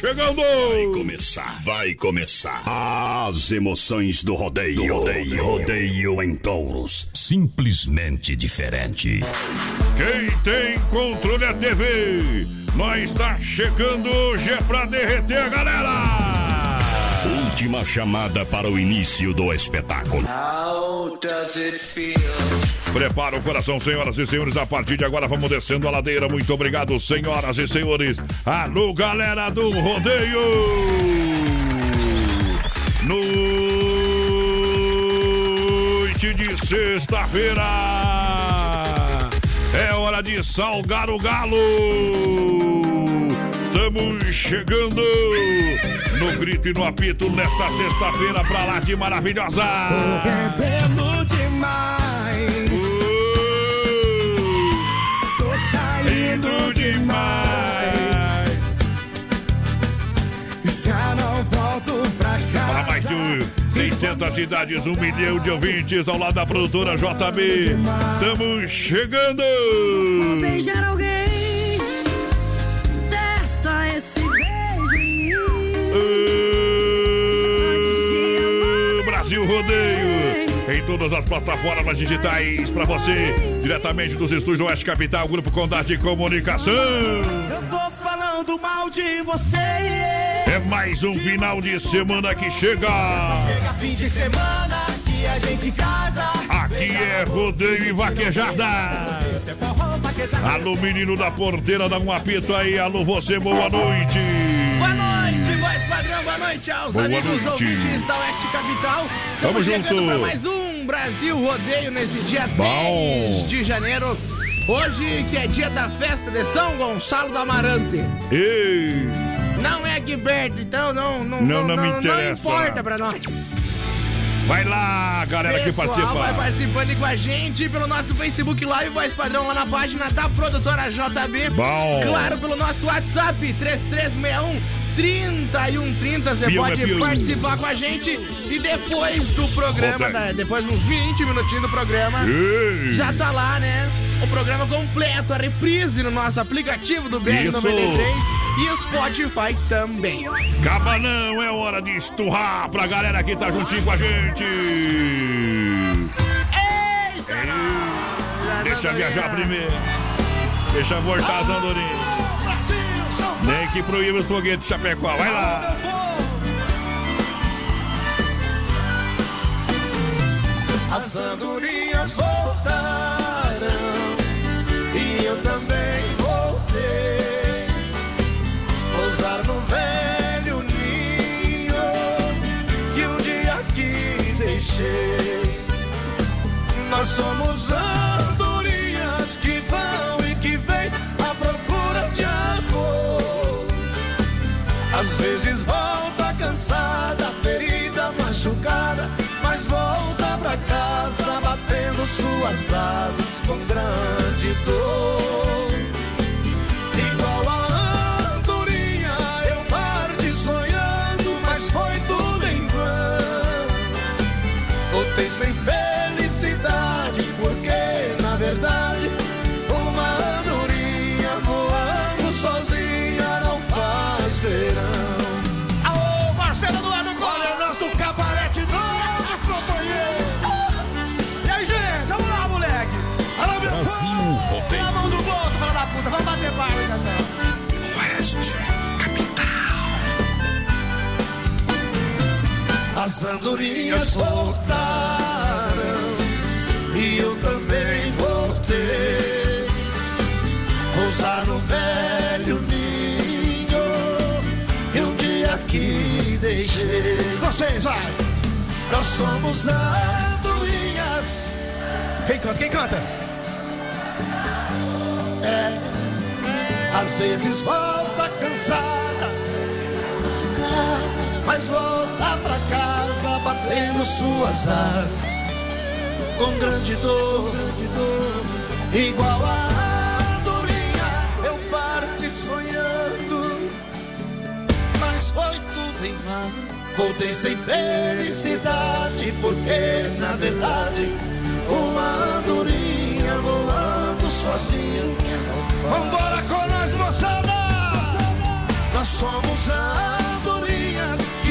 chegando! Vai começar, vai começar. As emoções do rodeio. rodeio, rodeio em touros. Simplesmente diferente. Quem tem controle é TV. Nós está chegando hoje é pra derreter a galera. Última chamada para o início do espetáculo. How does it feel? Prepara o coração, senhoras e senhores. A partir de agora vamos descendo a ladeira. Muito obrigado, senhoras e senhores. Alô, galera do rodeio. Noite de sexta-feira. É hora de salgar o galo. Estamos chegando no grito e no apito nessa sexta-feira pra lá de maravilhosa. Bebendo demais. Tô saindo demais. Já não volto pra casa. Para mais de 600 cidades, um milhão de ouvintes ao lado da produtora JB. Estamos chegando! Vou beijar alguém. Rodeio. Em todas as plataformas digitais para você, diretamente dos estúdios Oeste Capital, Grupo Condade de Comunicação. Eu tô falando mal de você. É mais um final de semana que chega. Chega fim de semana que a gente casa. Aqui é rodeio e é vaquejada. Alô, menino da porteira, dá um apito aí. Alô, você, boa noite. Boa noite, voz padrão, boa noite aos Boa amigos noite. ouvintes da Oeste Capital. Tamo Estamos chegando junto. para mais um Brasil Rodeio nesse dia Bom. 10 de janeiro. Hoje que é dia da festa de São Gonçalo do Amarante. Ei, Não é aqui perto, então não, não, Não, não me não interessa. importa pra nós. vai lá, galera que Pessoal participa. vai participando com a gente pelo nosso Facebook Live, voz padrão lá na página da produtora JB. Bom. Claro, pelo nosso WhatsApp, 3361 3130. Você pode é participar com a gente. E depois do programa, né, depois de uns 20 minutinhos do programa, Ei. já tá lá, né? O programa completo, a reprise no nosso aplicativo do BR93 e Spotify também. Acaba não, é hora de esturrar pra galera que tá juntinho com a gente. Deixa viajar primeiro. Deixa voltar as andorinhas. Nem que proíbe os foguetes de Chapecó. Vai lá. As andorinhas voltarão e eu também voltei. Pousar no velho ninho que um dia aqui deixei. Nós somos andorinhas Às vezes volta cansada, ferida, machucada, mas volta pra casa batendo suas asas com grande dor. Igual a andorinha, eu parti sonhando, mas foi tudo em vão. Voltei sem felicidade, As andorinhas voltaram e eu também voltei. Pousar no velho ninho que um dia aqui deixei. Vocês, vai! Nós somos andorinhas. Quem canta? Quem canta? É, às vezes volta cansada mas volta pra casa batendo suas asas com grande dor, grande dor, igual a andorinha. Eu parti sonhando, mas foi tudo em vão. Voltei sem felicidade, porque na verdade uma andorinha voando sozinha. Vambora com nós, moçada! Nós somos andorinhas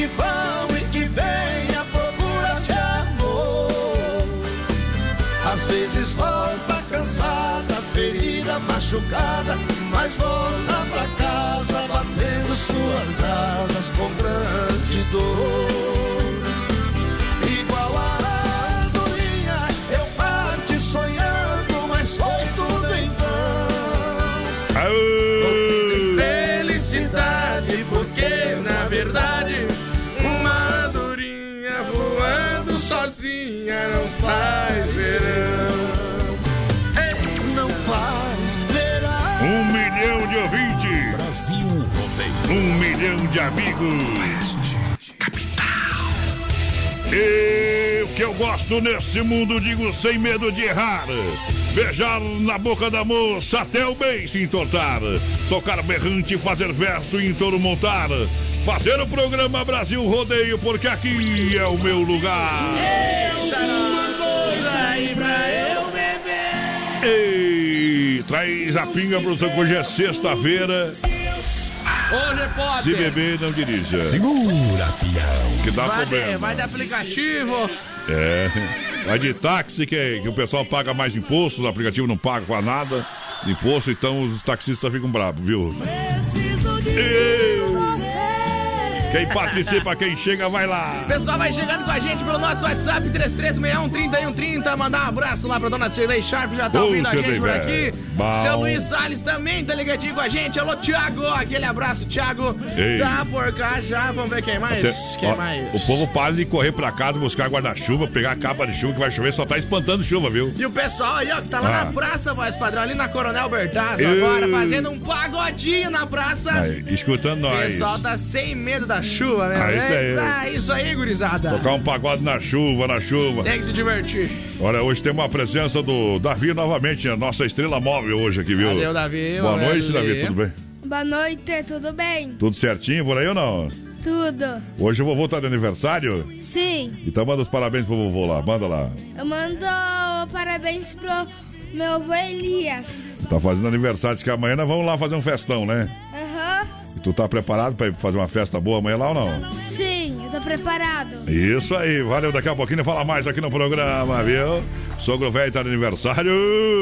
vão e que vêm à procura de amor. Às vezes volta cansada, ferida, machucada, mas volta pra casa batendo suas asas com grande dor. Amigos. E o que eu gosto nesse mundo, digo sem medo de errar. Beijar na boca da moça até o beijo entortar. Tocar berrante, fazer verso e em touro montar. Fazer o programa Brasil Rodeio, porque aqui é o meu lugar. Uma coisa aí pra eu beber. Ei, traz a pinga pro seu hoje é sexta-feira. Hoje é pode. Se beber, não dirija. Segura, pião. Que dá Vai de, problema. vai de aplicativo. É. Vai de táxi, que, que o pessoal paga mais imposto, o aplicativo não paga quase nada de imposto, então os taxistas ficam bravos, viu? Ei. Quem participa, quem chega, vai lá. Pessoal, vai chegando com a gente pelo nosso WhatsApp 3361-3130. Mandar um abraço lá pra dona Cirlei Sharp, já tá Ô, ouvindo a gente por velho. aqui. Bom. Seu Luiz Salles também tá ligadinho com a gente. Alô, Thiago. Aquele abraço, Thiago. Ei. Tá por cá já. Vamos ver quem mais. Até- quem ó, mais? O povo para de correr pra casa, buscar guarda-chuva, pegar a capa de chuva que vai chover, só tá espantando chuva, viu? E o pessoal aí, ó, que tá lá Ah. na praça, voz padrão, ali na Coronel Bertazzo, agora, fazendo um pagodinho na praça. Aí, escutando O nós. pessoal tá sem medo da chuva, né? Ah, isso aí. Ah, isso aí, gurizada. Tocar um pagode na chuva, na chuva. Tem que se divertir. Olha, hoje tem uma presença do Davi novamente, a nossa estrela móvel hoje aqui, viu? O Davi? Boa Vamos noite, Davi, ali. tudo bem? Boa noite, tudo bem? Tudo certinho por aí ou não? Tudo. Hoje o vovô tá de aniversário, Sim, então manda os parabéns pro vovô lá, manda lá. eu mando parabéns pro meu avô Elias. Tá fazendo aniversário, diz que amanhã nós vamos lá fazer um festão, né? Aham, E tu tá preparado pra ir fazer uma festa boa amanhã lá ou não? sim, eu tô preparado. Isso aí, valeu, daqui a pouquinho fala mais aqui no programa, viu? Sogro velho tá de aniversário,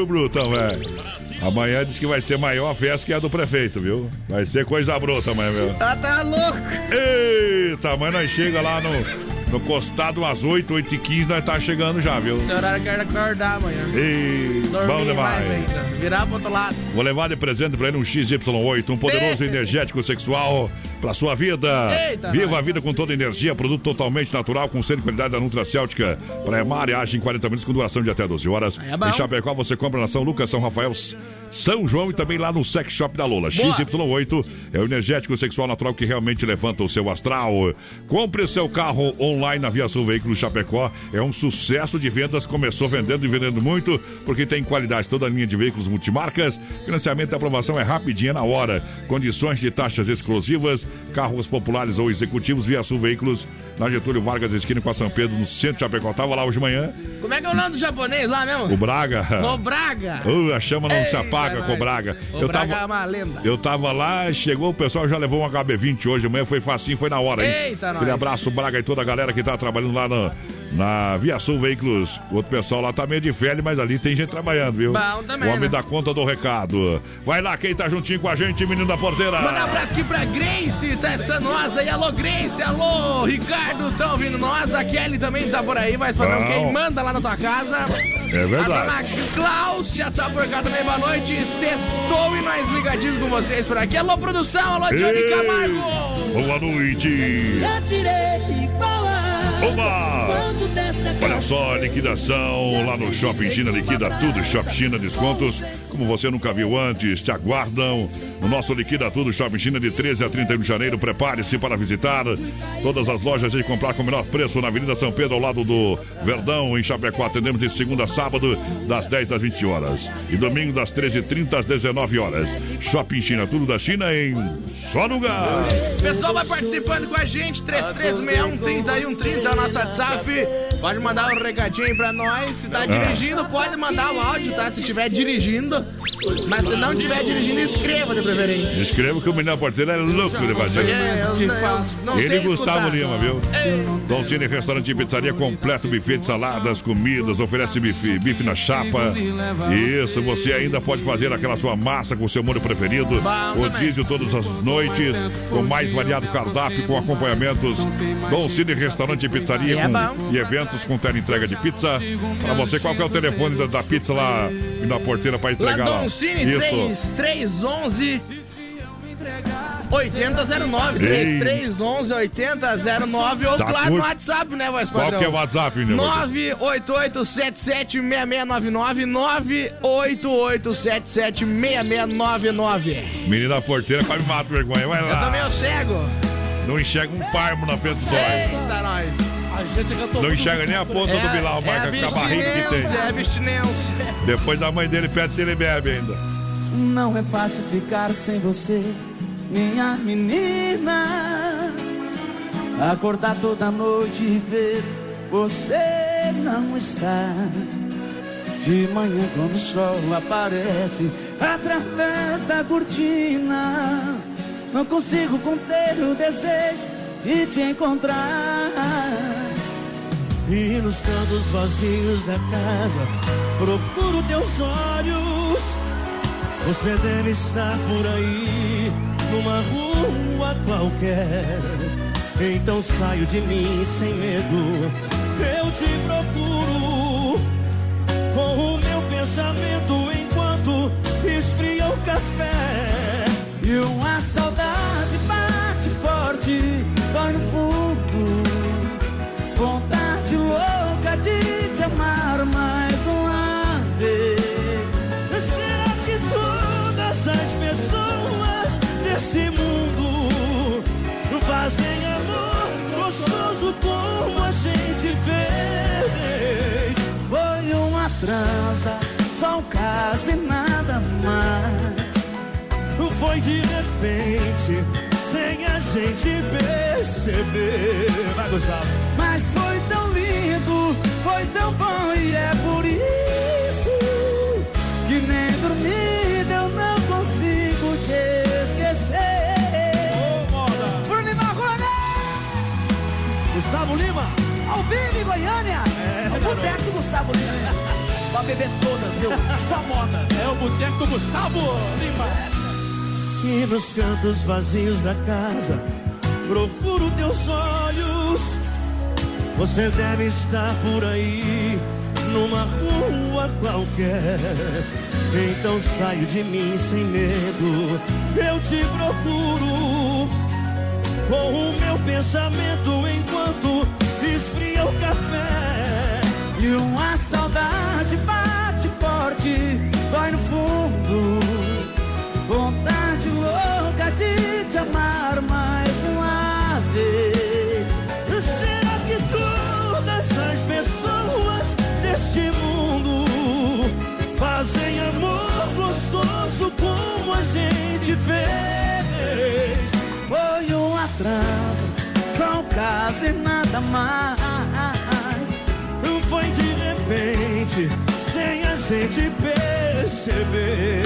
Ô, brutão, velho. Amanhã diz que vai ser maior a festa que a do prefeito, viu? Vai ser coisa bruta amanhã, viu? Ah, tá louco. Eita, amanhã nós chega lá no, no costado às 8, 8 e 15 nós tá chegando já, viu? Esse horário eu quero acordar amanhã. E Dormir bom demais. mais ainda. Virar pro outro lado. Vou levar de presente pra ele um XY8, um poderoso Eita. energético sexual pra sua vida. Eita, Viva nós. a vida com toda energia, produto totalmente natural, com selo de qualidade da Nutracêutica. Para Emar, age em 40 minutos com duração de até 12 horas. É em Chapecó você compra na São Lucas, São Rafael, São João e também lá no Sex Shop da Lola. Boa. XY8 é o energético sexual natural que realmente levanta o seu astral. Compre seu carro online na Via Sul Veículos Chapecó. É um sucesso de vendas. Começou vendendo e vendendo muito, porque tem qualidade toda a linha de veículos multimarcas. Financiamento e aprovação é rapidinha na hora. Condições de taxas exclusivas, carros populares ou executivos Via Sul Veículos. Na Getúlio Vargas, esquina com a São Pedro, no centro de Chapecó. Tava lá hoje de manhã. Como é que é o nome do japonês lá mesmo? O Braga. O Braga. Uh, a chama não se Ei, apaga vai com o. Braga. O eu Braga tava, é uma lenda. eu tava lá, chegou, o pessoal já levou um HB20 hoje, amanhã foi facinho, foi na hora, hein? Eita, Aquele nós. abraço, Braga e toda a galera que tá trabalhando lá no, na Via Sul Veículos. O outro pessoal lá tá meio de férias, mas ali tem gente trabalhando, viu? Bom também, o homem né? dá conta do recado. Vai lá, quem tá juntinho com a gente, menino da porteira. Manda um abraço aqui pra Grace, tá estando nós aí. Alô, Grace, alô, Ricardo, tá ouvindo nós? A Kelly também tá por aí, mas Bom. quem manda lá na tua casa? É verdade. A dona Cláudia tá por cá também, boa noite. Sextou e nós ligadinhos com vocês por aqui. Alô, produção, alô, Johnny Ei, Camargo. Boa noite. Oba! Olha só, liquidação lá no Shopping China, liquida tudo, Shopping China, descontos como você nunca viu antes, te aguardam no nosso Liquida Tudo Shopping China de 13 a 31 de janeiro, prepare-se para visitar todas as lojas e comprar com o menor preço na Avenida São Pedro, ao lado do Verdão, em Chapecó, atendemos de segunda a sábado, das 10 às 20 horas e domingo das 13h30 às 19 horas. Shopping China, tudo da China em só lugar. Pessoal vai participando com a gente, 3361-3130 é o nosso WhatsApp. Pode mandar um recadinho aí pra nós. Se tá dirigindo, pode mandar o áudio, tá? Se estiver dirigindo. Mas se não estiver dirigindo, escreva de preferência. Escreva que o menino da porteira é louco de fazer. É, Ele e Gustavo escutar. Lima, viu? Ei, Dom Cine Restaurante e Pizzaria completo, buffet de saladas, comidas, oferece bife, bife na chapa. Isso, você ainda pode fazer aquela sua massa com o seu molho preferido. O diesel todas as noites, com mais variado cardápio, com acompanhamentos. Dom Cine Restaurante e Pizzaria É com- e eventos com tela entrega de pizza. Pra você, qual que é o telefone da, da pizza lá e na porteira pra Lá entregar lá? Cine, Isso. 3311 8009 Ei. 3311 8009 ou Tá claro no curto. WhatsApp, né, voz Qual padrão? que é o WhatsApp, menino? 988776699 988776699 Menina porteira, quase me mata vergonha. Vai Eu lá. também eu cego Não enxerga um parmo na frente dos olhos. Eita, nós Não enxerga nem a ponta do Bilal, é a marca com a barriga que tem. É abstinência Depois a mãe dele pede se ele bebe ainda. Não é fácil ficar sem você, minha menina. Acordar toda noite e ver você não está. De manhã, quando o sol aparece através da cortina, não consigo conter o desejo de te encontrar. E nos cantos vazios da casa procuro teus olhos. Você deve estar por aí, numa rua qualquer. Então saio de mim sem medo. Eu te procuro com o meu pensamento enquanto esfria o café. E uma saudade bate forte, dói no fundo. Vontade louca de te amar mais uma vez. Será que todas as pessoas desse mundo fazem amor gostoso como a gente fez? Foi uma trança, só um caso e nada mais. Foi de repente, gente perceber. Vai, Gustavo. Mas foi tão lindo, foi tão bom e é por isso que nem dormida eu não consigo te esquecer. Bruno e Marrone! Gustavo Lima. Ao vivo em Goiânia! É, o boteco do Gustavo Lima. Pra beber todas, viu? Só moda. É o boteco do Gustavo Lima. E nos cantos vazios da casa procuro teus olhos. Você deve estar por aí, numa rua qualquer. Então saio de mim sem medo. Eu te procuro com o meu pensamento enquanto esfria o café. E uma saudade bate forte, dói no fundo. Vontade te amar mais uma vez. Será que todas as pessoas deste mundo fazem amor gostoso como a gente fez? Foi um atraso, só um caso e nada mais. Foi de repente, sem a gente perceber.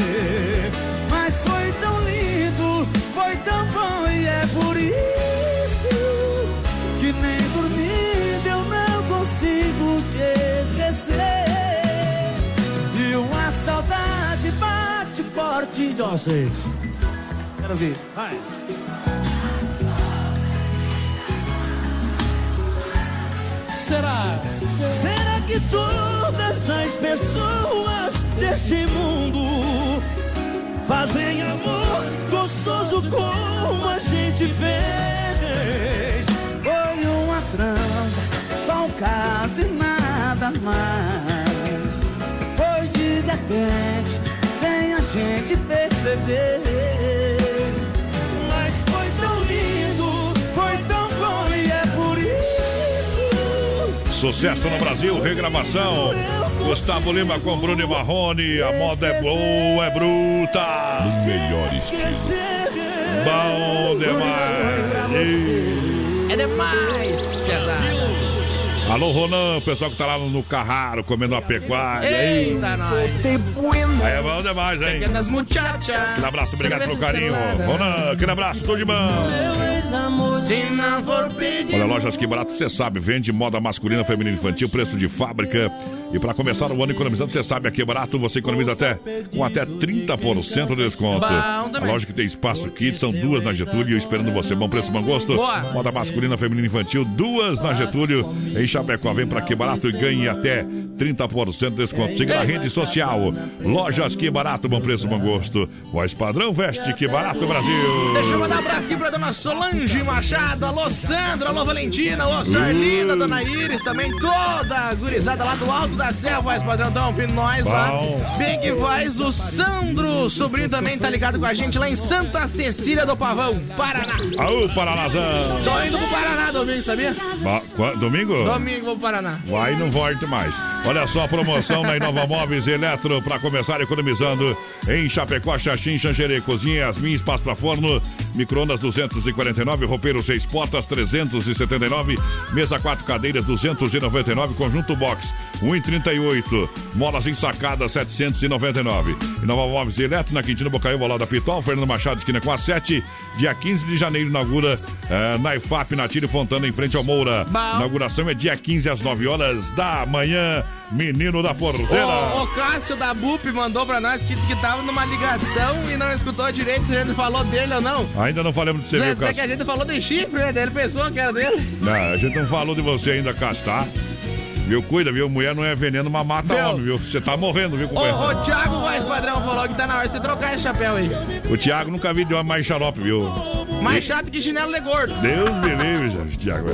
por isso que nem dormindo eu não consigo te esquecer. E uma saudade bate forte de vocês. Quero ver, vai. Será? Será que todas as pessoas deste mundo fazem amor gostoso como a gente fez? Foi uma transa, só um caso e nada mais. Foi de repente, sem a gente perceber. Mas foi tão lindo, foi tão bom e é por isso. Sucesso no Brasil, regravação. Gustavo Lima com Bruno e Marrone. A moda é boa, é bruta. No melhor estilo. Bom demais. E- É demais, pesado. Alô, Ronan, pessoal que tá lá no Carraro comendo uma pecuária. Ei, Eita, nós. Aí é bom demais, hein? Aquele abraço, obrigado pelo carinho. Ronan, aquele abraço, tô de pedir. Olha, lojas que barato, você sabe, vende moda masculina, feminina e infantil, preço de fábrica. E para começar o ano economizando, você sabe, aqui é barato, você economiza até com até 30% de desconto. A loja que tem espaço kit, são duas na Getúlio, esperando você. Bom preço, bom gosto. Moda masculina, feminina infantil, duas na Getúlio. Em Chapecó, vem para que barato e ganhe até 30% de desconto. Siga na rede social. Lojas que barato, bom preço, bom gosto. Voz padrão, veste que barato, Brasil. Deixa eu mandar um abraço aqui pra dona Solange Machado, alô Sandra, alô Valentina, alô Sarlinda, dona Iris, também toda a gurizada lá do Alto da Serra, voz padrão, ouvindo nós lá. Bem que faz, o Sandro, sobrinho também tá ligado com a gente lá em Santa Cecília do Pavão, Paraná. Aô, Paranazão. Tô indo pro Paraná domingo, sabia? Ba- qua- Domingo? Domingo vou pro Paraná. Vai e não volte mais. Olha só a promoção na Inova Móveis Eletro para começar economizando em Chapecó, Xaxim, Xanxerê, Cozinha, Yasmin, Espaço para Forno, Microondas 249, roupeiro 6 portas 379, mesa 4 cadeiras 299, conjunto box 138, molas ensacadas 799. Inova Móveis Eletro na Quintino Bocaiúva, lá da Pitol, Fernando Machado, esquina com a 7, dia 15 de janeiro inaugura eh, na IFAP, na Tire Fontana, em frente ao Moura. Bom. Inauguração é dia 15 às 9 horas da manhã. Menino da Porteira. O, o Cássio da BUP mandou pra nós que disse que tava numa ligação e não escutou direito se a gente falou dele ou não. Ainda não falamos de você, viu, dizer que Cássio? a gente falou de chifre, né? Ele pensou que era dele. Não, a gente não falou de você ainda, Cássio, tá? Viu, cuida, viu? Mulher não é veneno, mas mata Viu? homem, viu? Você tá morrendo, viu, companheiro? o Thiago Voz Padrão falou que tá na hora de você trocar esse chapéu aí. O Thiago nunca vi de homem mais xarope, viu? Mais chato que chinelo de gordo. Deus me livre, gente, Thiago.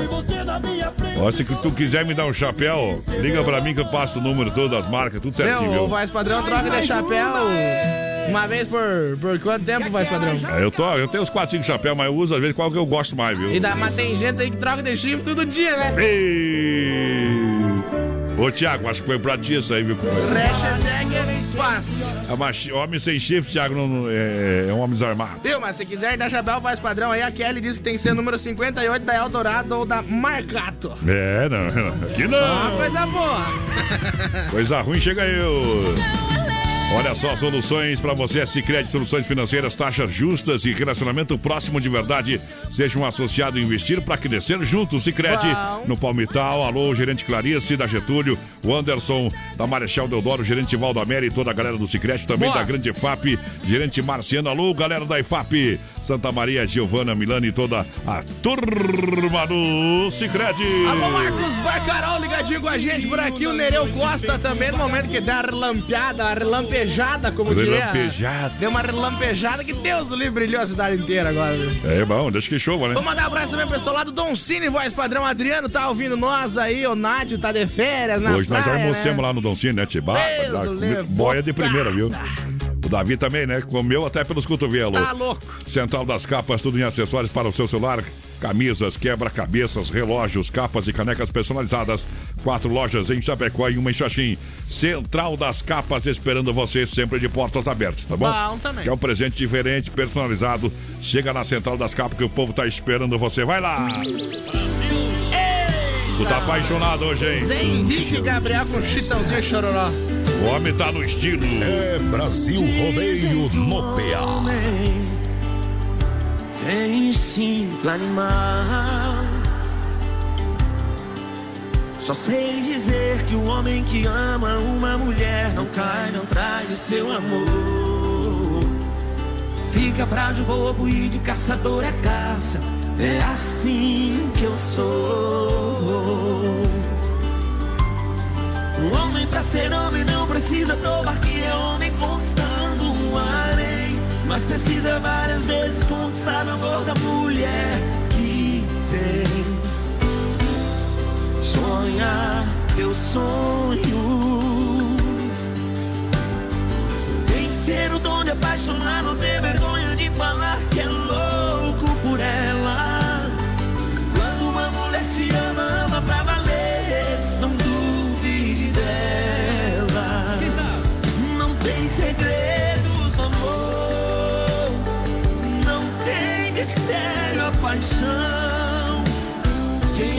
Ó, se tu quiser me dar um chapéu, liga pra mim que eu passo o número todo das marcas, tudo certinho, Meu, o viu? Voz Padrão troca de chapéu uma vez por, por quanto tempo, Voz Padrão? É, eu, tô, eu tenho uns 4, 5 chapéus, mas eu uso às vezes qual que eu gosto mais, viu? E dá, mas tem gente aí que troca de chifre todo dia, né? Ei! Ô, Thiago, acho que foi pra ti isso aí, viu? Hashtag faz. É machi- Homem sem chifre, Thiago, não, não- é, é um homem desarmado. Viu, mas se quiser dar chapéu, Voz Padrão aí, a Kelly disse que tem que ser número 58 da Eldorado ou da Marcato. É, não, não. Aqui Só uma não. coisa boa. Coisa ruim chega eu. Olha só, soluções para você, Sicredi Soluções Financeiras, taxas justas e relacionamento próximo de verdade. Seja um associado e investir para crescer junto. Sicredi no Palmital. Alô, gerente Clarice da Getúlio, o Anderson da Marechal Deodoro, gerente Valdamere e toda a galera do Sicredi, também Boa. da Grande FAP, gerente Marciano. Alô, galera da IFAP, Santa Maria, Giovana, Milani e toda a turma do Sicredi. Alô, Marcos Barcarol ligadinho com a gente por aqui. O Nereu Costa também, no momento que dá a relampeada, a relampejada, como diria. Relampejada. Deu uma relampejada que Deus o livre brilhou a cidade inteira agora. viu? É bom, deixa que chova, né? Vou mandar um abraço também pro pessoal lá do Don Cine, voz padrão. Adriano tá ouvindo nós aí, o Nádio tá de férias na Hoje nós praia, almoçamos né? lá no né, Tiba? Deus o livre, Boia de primeira, viu? O Davi também, né? Comeu até pelos cotovelos. Tá louco. Central das Capas, tudo em acessórios para o seu celular. Camisas, quebra-cabeças, relógios, capas e canecas personalizadas. Quatro lojas em Chapecó e uma em Xaxim. Central das Capas esperando você sempre de portas abertas, tá bom? Bom também. Quer um presente diferente, personalizado. Chega na Central das Capas que o povo tá esperando você. Vai lá! Tu tá apaixonado hoje, hein? Zé Henrique Gabriel com Chitãozinho e Chororó. O homem tá no estilo. É Brasil Rodeio no PA. É instinto animal. Só sei dizer que o homem que ama uma mulher não cai, não trai o seu amor. fica frágil, bobo e de caçador é caça. É assim que eu sou. Um homem pra ser homem não precisa provar que é homem conquistando um harém. Mas precisa várias vezes conquistar o amor da mulher que tem. Sonhar teus sonhos. Tem que ter o dom de apaixonar, não ter vergonha de falar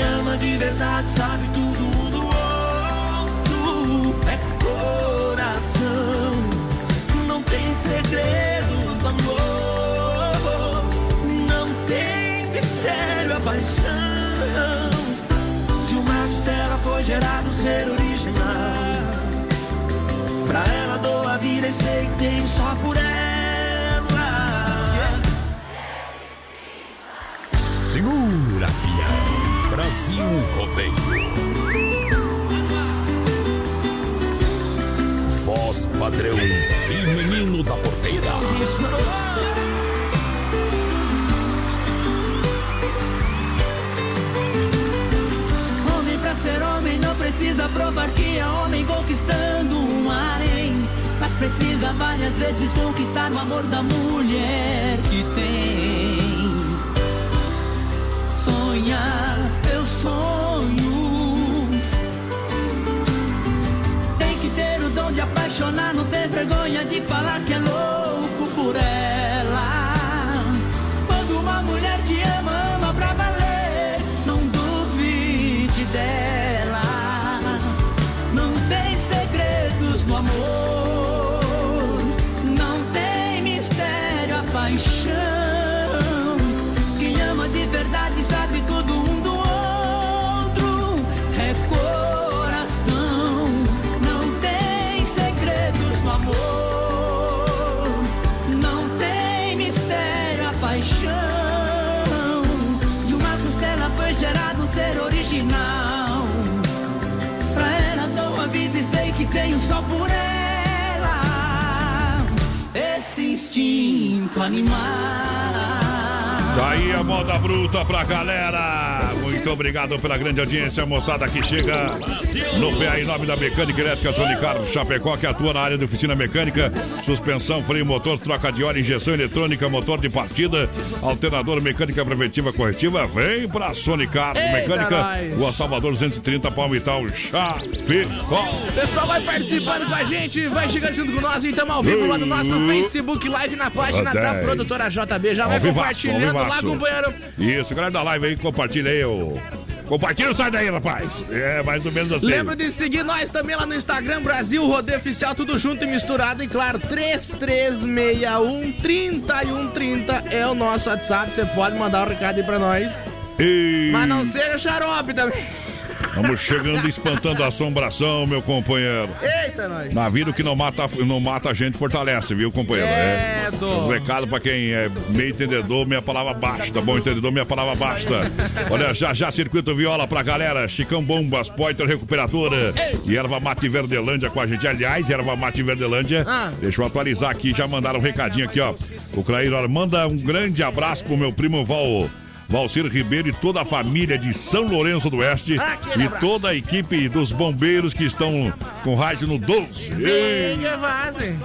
Ama de verdade sabe tudo um do outro. É coração. Não tem segredos no amor. Não tem mistério a paixão. De uma costela foi gerado um ser original. Pra ela dou a vida e sei que tenho só por ela. Brasil Rodeio. Voz padrão e menino da porteira. Homem pra ser homem não precisa provar que é homem conquistando um harém. Mas precisa várias vezes conquistar o amor da mulher que tem. Sonhar sonhos. Tem que ter o dom de apaixonar, não ter vergonha de falar que é louco por ela. Instinto animal. Tá a moda bruta pra galera. Muito obrigado pela grande audiência, moçada que chega no PA em nome da Mecânica Elétrica Sonicar Chapecó, que atua na área de oficina mecânica, suspensão, freio, motor, troca de óleo, injeção eletrônica, motor de partida, alternador, mecânica preventiva corretiva. Vem pra Sonicar Mecânica. Rua Salvador 230, Palmital, Chapecó. O pessoal vai participando com a gente, vai chegando junto com nós, então ao vivo lá no nosso Facebook Live na página da produtora JB. Já vai compartilhando lá, companheiro. Isso, galera da live aí, compartilha aí o. Compartilha, sai daí, rapaz. É, mais ou menos assim. Lembra de seguir nós também lá no Instagram, Brasil Rodeio Oficial, tudo junto e misturado. E claro, 3361 3130 é o nosso WhatsApp. Você pode mandar um recado aí pra nós. E... Mas não seja xarope também. Vamos chegando espantando a assombração, meu companheiro. Eita, nós. Na vida o que não mata, não mata a gente fortalece, viu, companheiro? É, Um recado pra quem é meio entendedor, minha palavra basta. Bom entendedor, minha palavra basta. Olha, já já circuito viola pra galera. Chicão Bombas, Poiter Recuperadora e Erva Mate Verdelândia com a gente. Aliás, Erva Mate Verdelândia, Ah. deixa eu atualizar aqui, já mandaram um recadinho aqui, ó. O Clair, olha, manda um grande abraço pro meu primo Val. Valcir Ribeiro e toda a família de São Lourenço do Oeste Aquele e abraço. toda a equipe dos bombeiros que estão com rádio no 12. Ei, fazem.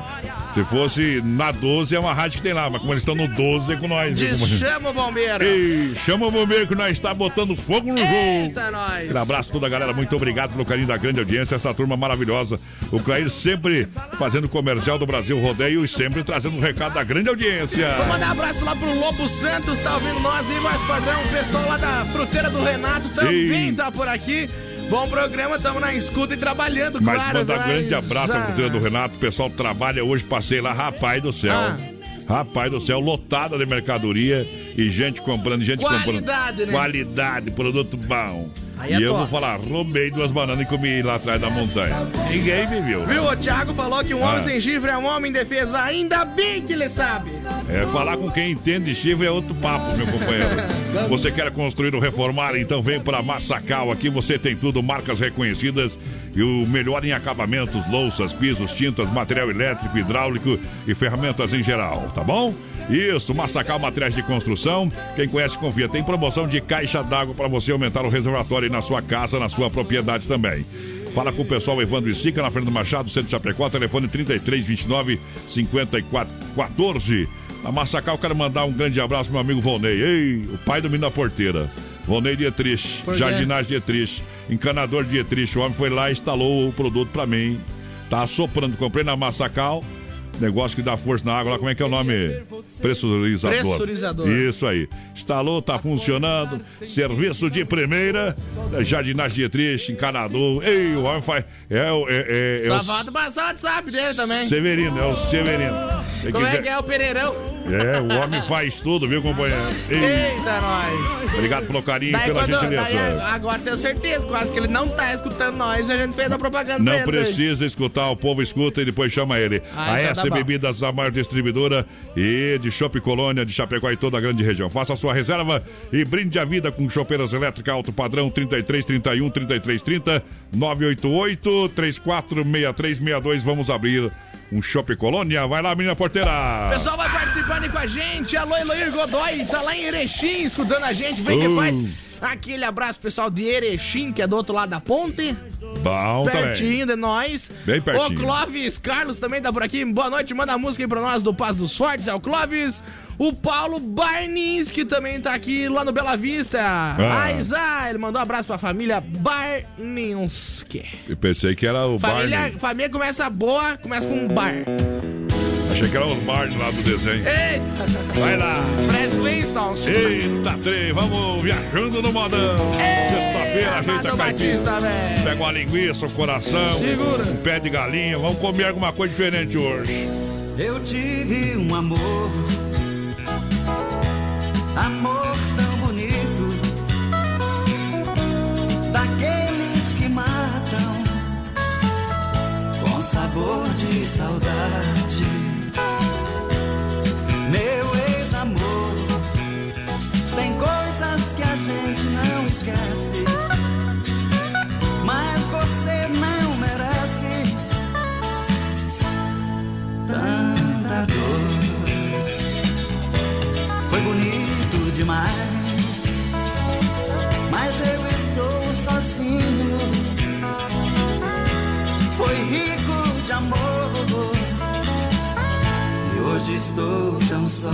Se fosse na 12 é uma rádio que tem lá, mas como eles estão no 12 é com nós. viu, companheiro? Chama o bombeiro. Ei, chama o bombeiro que nós está botando fogo no jogo. Eita, nós. Aquele abraço a toda a galera, muito obrigado pelo carinho da grande audiência, essa turma maravilhosa. O Clair sempre fazendo comercial do Brasil Rodeio e sempre trazendo um recado da grande audiência. Vou mandar um abraço lá pro Lobo Santos, tá ouvindo nós aí, mais padrão. O pessoal lá da fruteira do Renato também Sim. tá por aqui. Bom programa, tamo na escuta e trabalhando, Mas claro. mandar mas grande abraço à cultura do Renato. O pessoal trabalha hoje, passei lá, rapaz do céu. Ah. Rapaz do céu, lotada de mercadoria e gente comprando, gente Qualidade, comprando. né? Qualidade, produto bom. Aí é e eu top. vou falar, roubei duas bananas e comi lá atrás da montanha. Ninguém me viu. Viu? O Thiago falou que um homem Ah. sem chifre é um homem indefeso. Ainda bem que ele sabe. É, falar com quem entende de chifre é outro papo, meu companheiro. Você quer construir ou reformar? Então vem para Massacal. Aqui você tem tudo, marcas reconhecidas e o melhor em acabamentos, louças, pisos, tintas, material elétrico, hidráulico e ferramentas em geral, tá bom? Isso, Massacal Materiais de Construção. Quem conhece, confia. Tem promoção de caixa d'água para você aumentar o reservatório aí na sua casa, na sua propriedade também. Fala com o pessoal Evandro e Sica, na Fernando Machado, Centro de Chapecó, telefone 33 29 54 14. Na Massacal, quero mandar um grande abraço pro meu amigo Volney. Ei, o pai do menino da porteira. Volney Dietrich, Por quê? jardinagem Dietrich, encanador Dietrich. O homem foi lá e instalou o produto pra mim. Tá soprando. Comprei na Massacal. Negócio que dá força na água lá, como é que é o nome? Pressurizador. Pressurizador. Isso aí. Instalou, tá funcionando. Serviço de primeira. Jardinagem Dietrich, encanador. Ei, o homem faz. É, o- é, é, é o Safado passar o WhatsApp dele também. Severino, é o Severino. Como é que é o Pereirão? É, o homem faz tudo, viu, companheiro? Ei, Eita, nós. obrigado pelo carinho e Daí, pela quando, daí, gentileza. agora tenho certeza, quase que ele não tá escutando nós. A gente fez a propaganda Não precisa escutar, o povo escuta e depois chama ele. Ah, a então S tá bom. Bebidas, a maior distribuidora e de Chopp Colônia, de Chapecó e toda a grande região. Faça a sua reserva e brinde a vida com chopeiras elétricas alto padrão 33 31 33 30 988 346362. Vamos abrir um Chopp Colônia. Vai lá, menina porteira. O pessoal vai participando com a gente. Alô, Eloir Godoy, tá lá em Erechim escutando a gente. Vem que Uh. faz aquele abraço, pessoal de Erechim, que é do outro lado da ponte. Bom também. pertinho de nós. Bem pertinho. O Clóvis Carlos também tá por aqui. Boa noite, manda a música aí pra nós do Paz dos Fortes. É o Clóvis. O Paulo Barnes, que também tá aqui lá no Bela Vista. Ah. Ah. Isa, ele mandou um abraço pra família Barninski. Eu pensei que era o Família, Barney. família começa boa, começa com um bar. Achei que era os Barney lá do desenho. Eita! Vai lá. Fred Flintstones. Eita, trem, vamos viajando no modão. Sexta-feira, ajeita a. Batista, velho. Pega uma linguiça, um coração, Segura. um pé de galinha. Vamos comer alguma coisa diferente hoje. Eu tive um amor, amor tão bonito, daqueles que matam com sabor de saudade. Hoje estou tão só.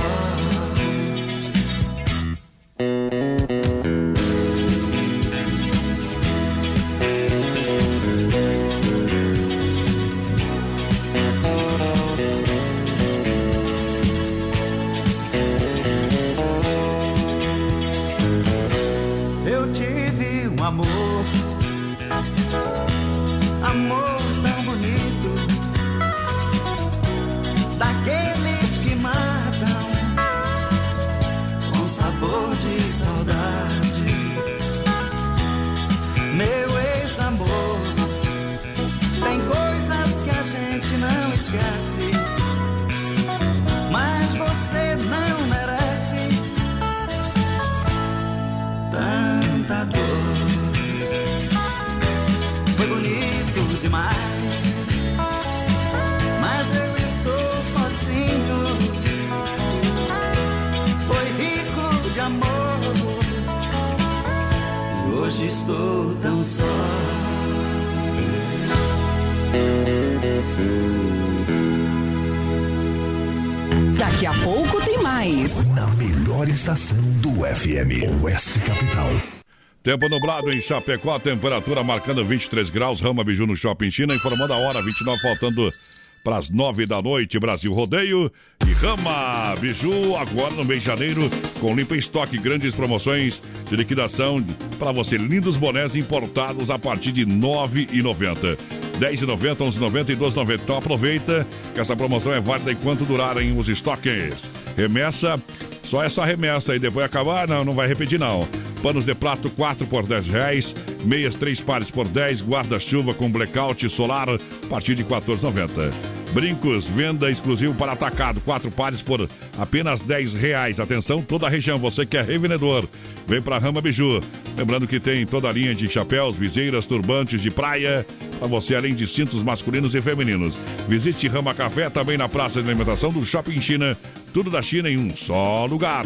Hoje estou tão só. Daqui a pouco tem mais. Na melhor estação do FM, Oeste Capital. Tempo nublado em Chapecó, temperatura marcando 23 graus. Rama Biju no Shopping China, informando a hora, 29 faltando para as 9 da noite. Brasil Rodeio e Rama Biju, agora no mês de janeiro, com limpa estoque, grandes promoções de liquidação para você. Lindos bonés importados a partir de R$ 9,90. 10,90, 11,90 e 12,90. Então aproveita que essa promoção é válida enquanto durarem os estoques. Remessa só essa remessa aí, depois acabar, não, não vai repetir não. Panos de prato, 4 por 10 reais. Meias três pares por 10, guarda-chuva com blackout solar a partir de 14,90. Brincos, venda exclusivo para atacado, quatro pares por apenas 10 reais. Atenção, toda a região, você que é revendedor, vem para Rama Biju. Lembrando que tem toda a linha de chapéus, viseiras, turbantes de praia, para você, além de cintos masculinos e femininos. Visite Rama Café também na Praça de Alimentação do Shopping China. Tudo da China em um só lugar.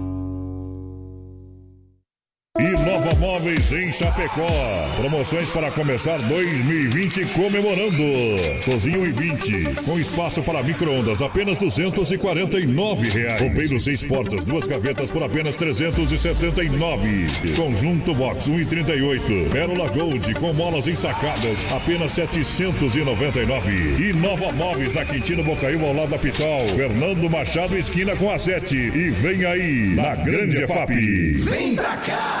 E Nova Móveis em Chapecó. Promoções para começar 2020 comemorando. Cozinha 20, com espaço para micro-ondas, apenas 249 reais. Roupeiro seis portas, duas gavetas por apenas 379. Conjunto Box 1,38. Pérola Gold com molas ensacadas, apenas 799. E Nova Móveis na Quintino Bocaiúva ao lado da Pital. Fernando Machado esquina com a 7. E vem aí, na Grande FAP. Vem pra cá!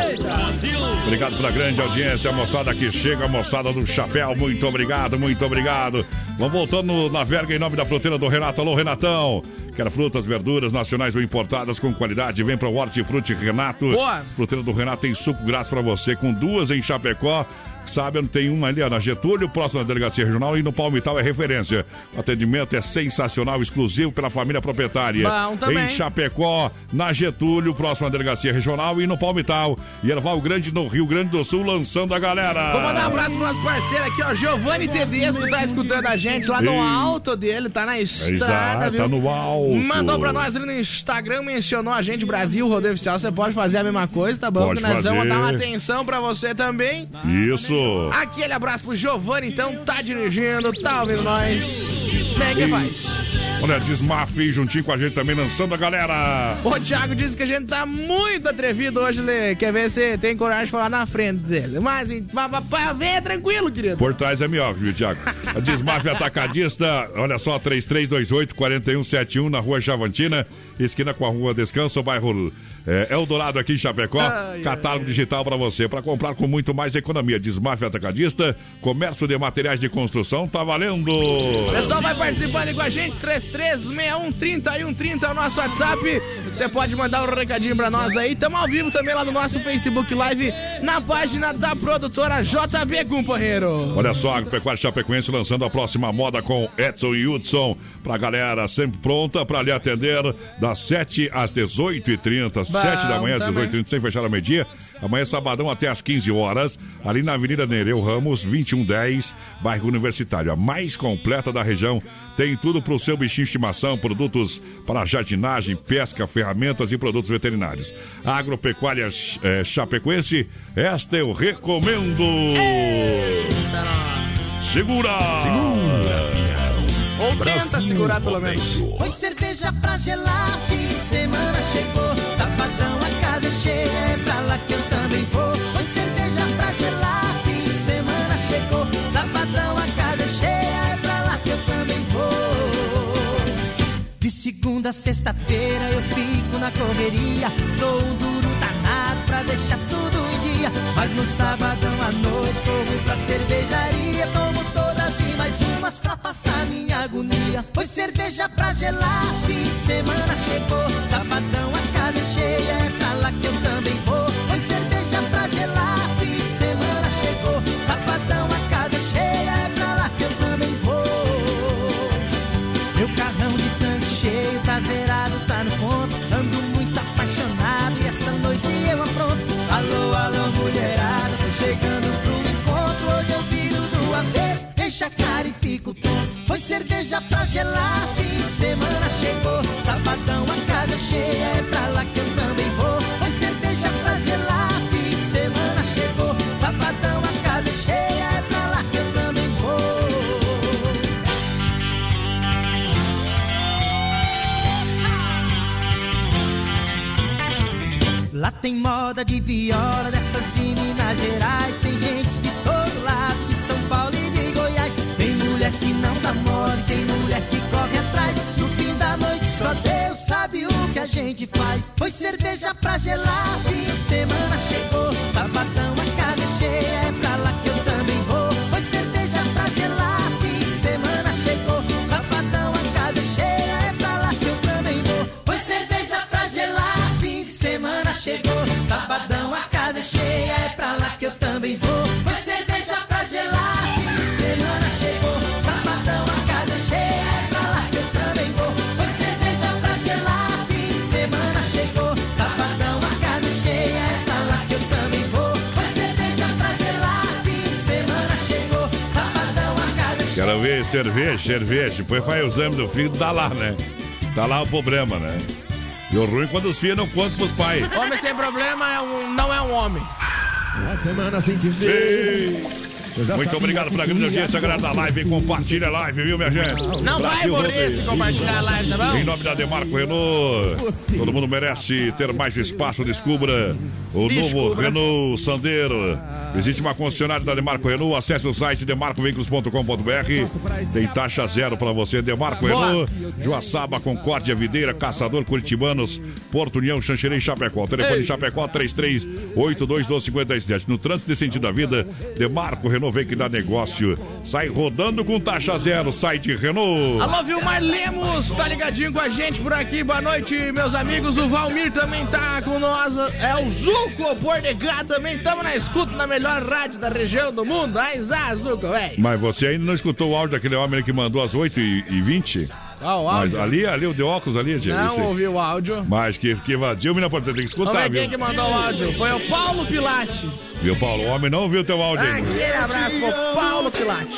Obrigado pela grande audiência, a moçada que chega, a moçada do chapéu, muito obrigado, muito obrigado. Vamos voltando na verga em nome da fruteira do Renato. Alô, Renatão! Quer frutas, verduras nacionais ou importadas com qualidade? Vem para o Hortifruti Renato. Boa. Fruteira do Renato tem suco grátis para você, com duas em Chapecó. Sabe, tem uma ali ó, na Getúlio, próximo da Delegacia Regional, e no Palmital é referência. O atendimento é sensacional, exclusivo pela família proprietária. Bom também. Em Chapecó, na Getúlio, próximo da Delegacia Regional, e no Palmital. E Erval Grande, no Rio Grande do Sul, lançando a galera. Vou mandar um abraço pro nosso parceiro aqui, ó, Giovanni Tedesco, tá escutando a gente lá no Ei. alto dele, tá na estrada, Exato, viu? tá no alto. Mandou pra nós ali no Instagram, mencionou a gente, Brasil Rodeio Oficial. Você pode fazer a mesma coisa, tá bom? Pode que nós vamos fazer. dar uma atenção pra você também. Isso. Aquele abraço pro Giovanni, então, tá dirigindo, tá ouvindo nós. E- faz. Olha, Desmaf juntinho com a gente também, lançando a galera. O Thiago disse que a gente tá muito atrevido hoje, Lê. Quer ver se tem coragem de falar na frente dele. Mas, em- pra, pra- pra ver, é tranquilo, querido. Por trás é melhor, viu, Tiago? A Desmaf Atacadista, olha só, 3328-4171 na rua Chavantina, esquina com a rua Descanso, bairro é, Eldorado aqui em Chapecó. Ai, Catálogo digital para você, para comprar com muito mais economia. Desmaf Atacadista, comércio de materiais de construção, tá valendo! O pessoal vai participando com a gente, 3361-3130 é o nosso WhatsApp. Você pode mandar um recadinho pra nós aí. Tamo ao vivo também lá no nosso Facebook Live, na página da produtora JB Companheiro. Olha só, Agropecuária Chapecoense lançando a próxima moda com Edson e Hudson. Pra galera sempre pronta pra lhe atender das 7 às 18h30. 7 da manhã às também. 18h30, sem fechar a meio-dia. Amanhã, sabadão, até às 15 horas, ali na Avenida Nereu Ramos, 2110, bairro Universitário. A mais completa da região. Tem tudo pro seu bichinho de estimação, produtos para jardinagem, pesca, ferramentas e produtos veterinários. Agropecuária eh, Chapecoense, esta eu recomendo! Segura! Ou tenta segurar pelo menos. Foi cerveja pra gelar, fim de semana chegou. Sabadão, a casa é cheia, é pra lá que eu também vou. Foi cerveja pra gelar, fim de semana chegou. Sabadão, a casa é cheia, é pra lá que eu também vou. De segunda a sexta-feira eu fico na correria. Dou um duro danado pra deixar tudo em dia. Mas no sabadão à noite corro pra cervejaria. Tomo umas pra passar minha agonia. Pois cerveja pra gelar, fim de semana chegou. Sabadão a casa é cheia, é pra lá que eu também vou. Gelar. Fim de semana chegou, sabadão a casa é cheia. É pra lá que eu também vou. Foi cerveja pra gelar. Fim de semana chegou, sabadão a casa é cheia. É pra lá que eu também vou. Lá tem moda de viola dessas de Minas Gerais. A gente faz. Foi cerveja pra gelar, fim de semana chegou. Sabadão cerveja, cerveja. Depois faz o exame do filho, tá lá, né? Tá lá o problema, né? E o ruim é quando os filhos não contam pros pais. Homem sem problema é um, não é um homem. Uma semana sem te ver. Já Muito obrigado pela grande ia audiência, galera da live. Compartilha a live, viu, minha gente? Não vai morrer se compartilhar a live, tá bom? Em nome da Demarco Renault, todo mundo merece ter mais espaço. Descubra o novo Descubra. Renault Sandero. Existe uma concessionária da Demarco Renault. Acesse o site demarcoveículos.com.br. Tem taxa zero para você. Demarco Boa. Renault, Joaçaba, Concórdia, Videira, Caçador, Curitibanos, Porto União, Xanxerê e Chapecó. Telefone Ei. Chapecó 33821257. No trânsito de sentido da vida, Demarco Renault vem que dá negócio. Sai rodando com taxa zero. Site Renault. Alô, Vilmar Lemos, tá ligadinho com a gente por aqui. Boa noite, meus amigos. O Valmir também tá com nós. É o Zuco Bordegá também. Tamo na escuta na melhor rádio da região do mundo. Aizá, Zuco, véi. Mas você ainda não escutou o áudio daquele homem que mandou às 8h20? Ó, o Mas áudio. ali, ali, o de óculos ali, gente. Não esse- ouviu o áudio. Mas que, que vazio, menina, ter que Vamos escutar, ver quem viu? que mandou o áudio. Foi o Paulo Pilate. Viu, Paulo? O homem não ouviu teu áudio ainda. Aquele abraço pro Paulo Pilate.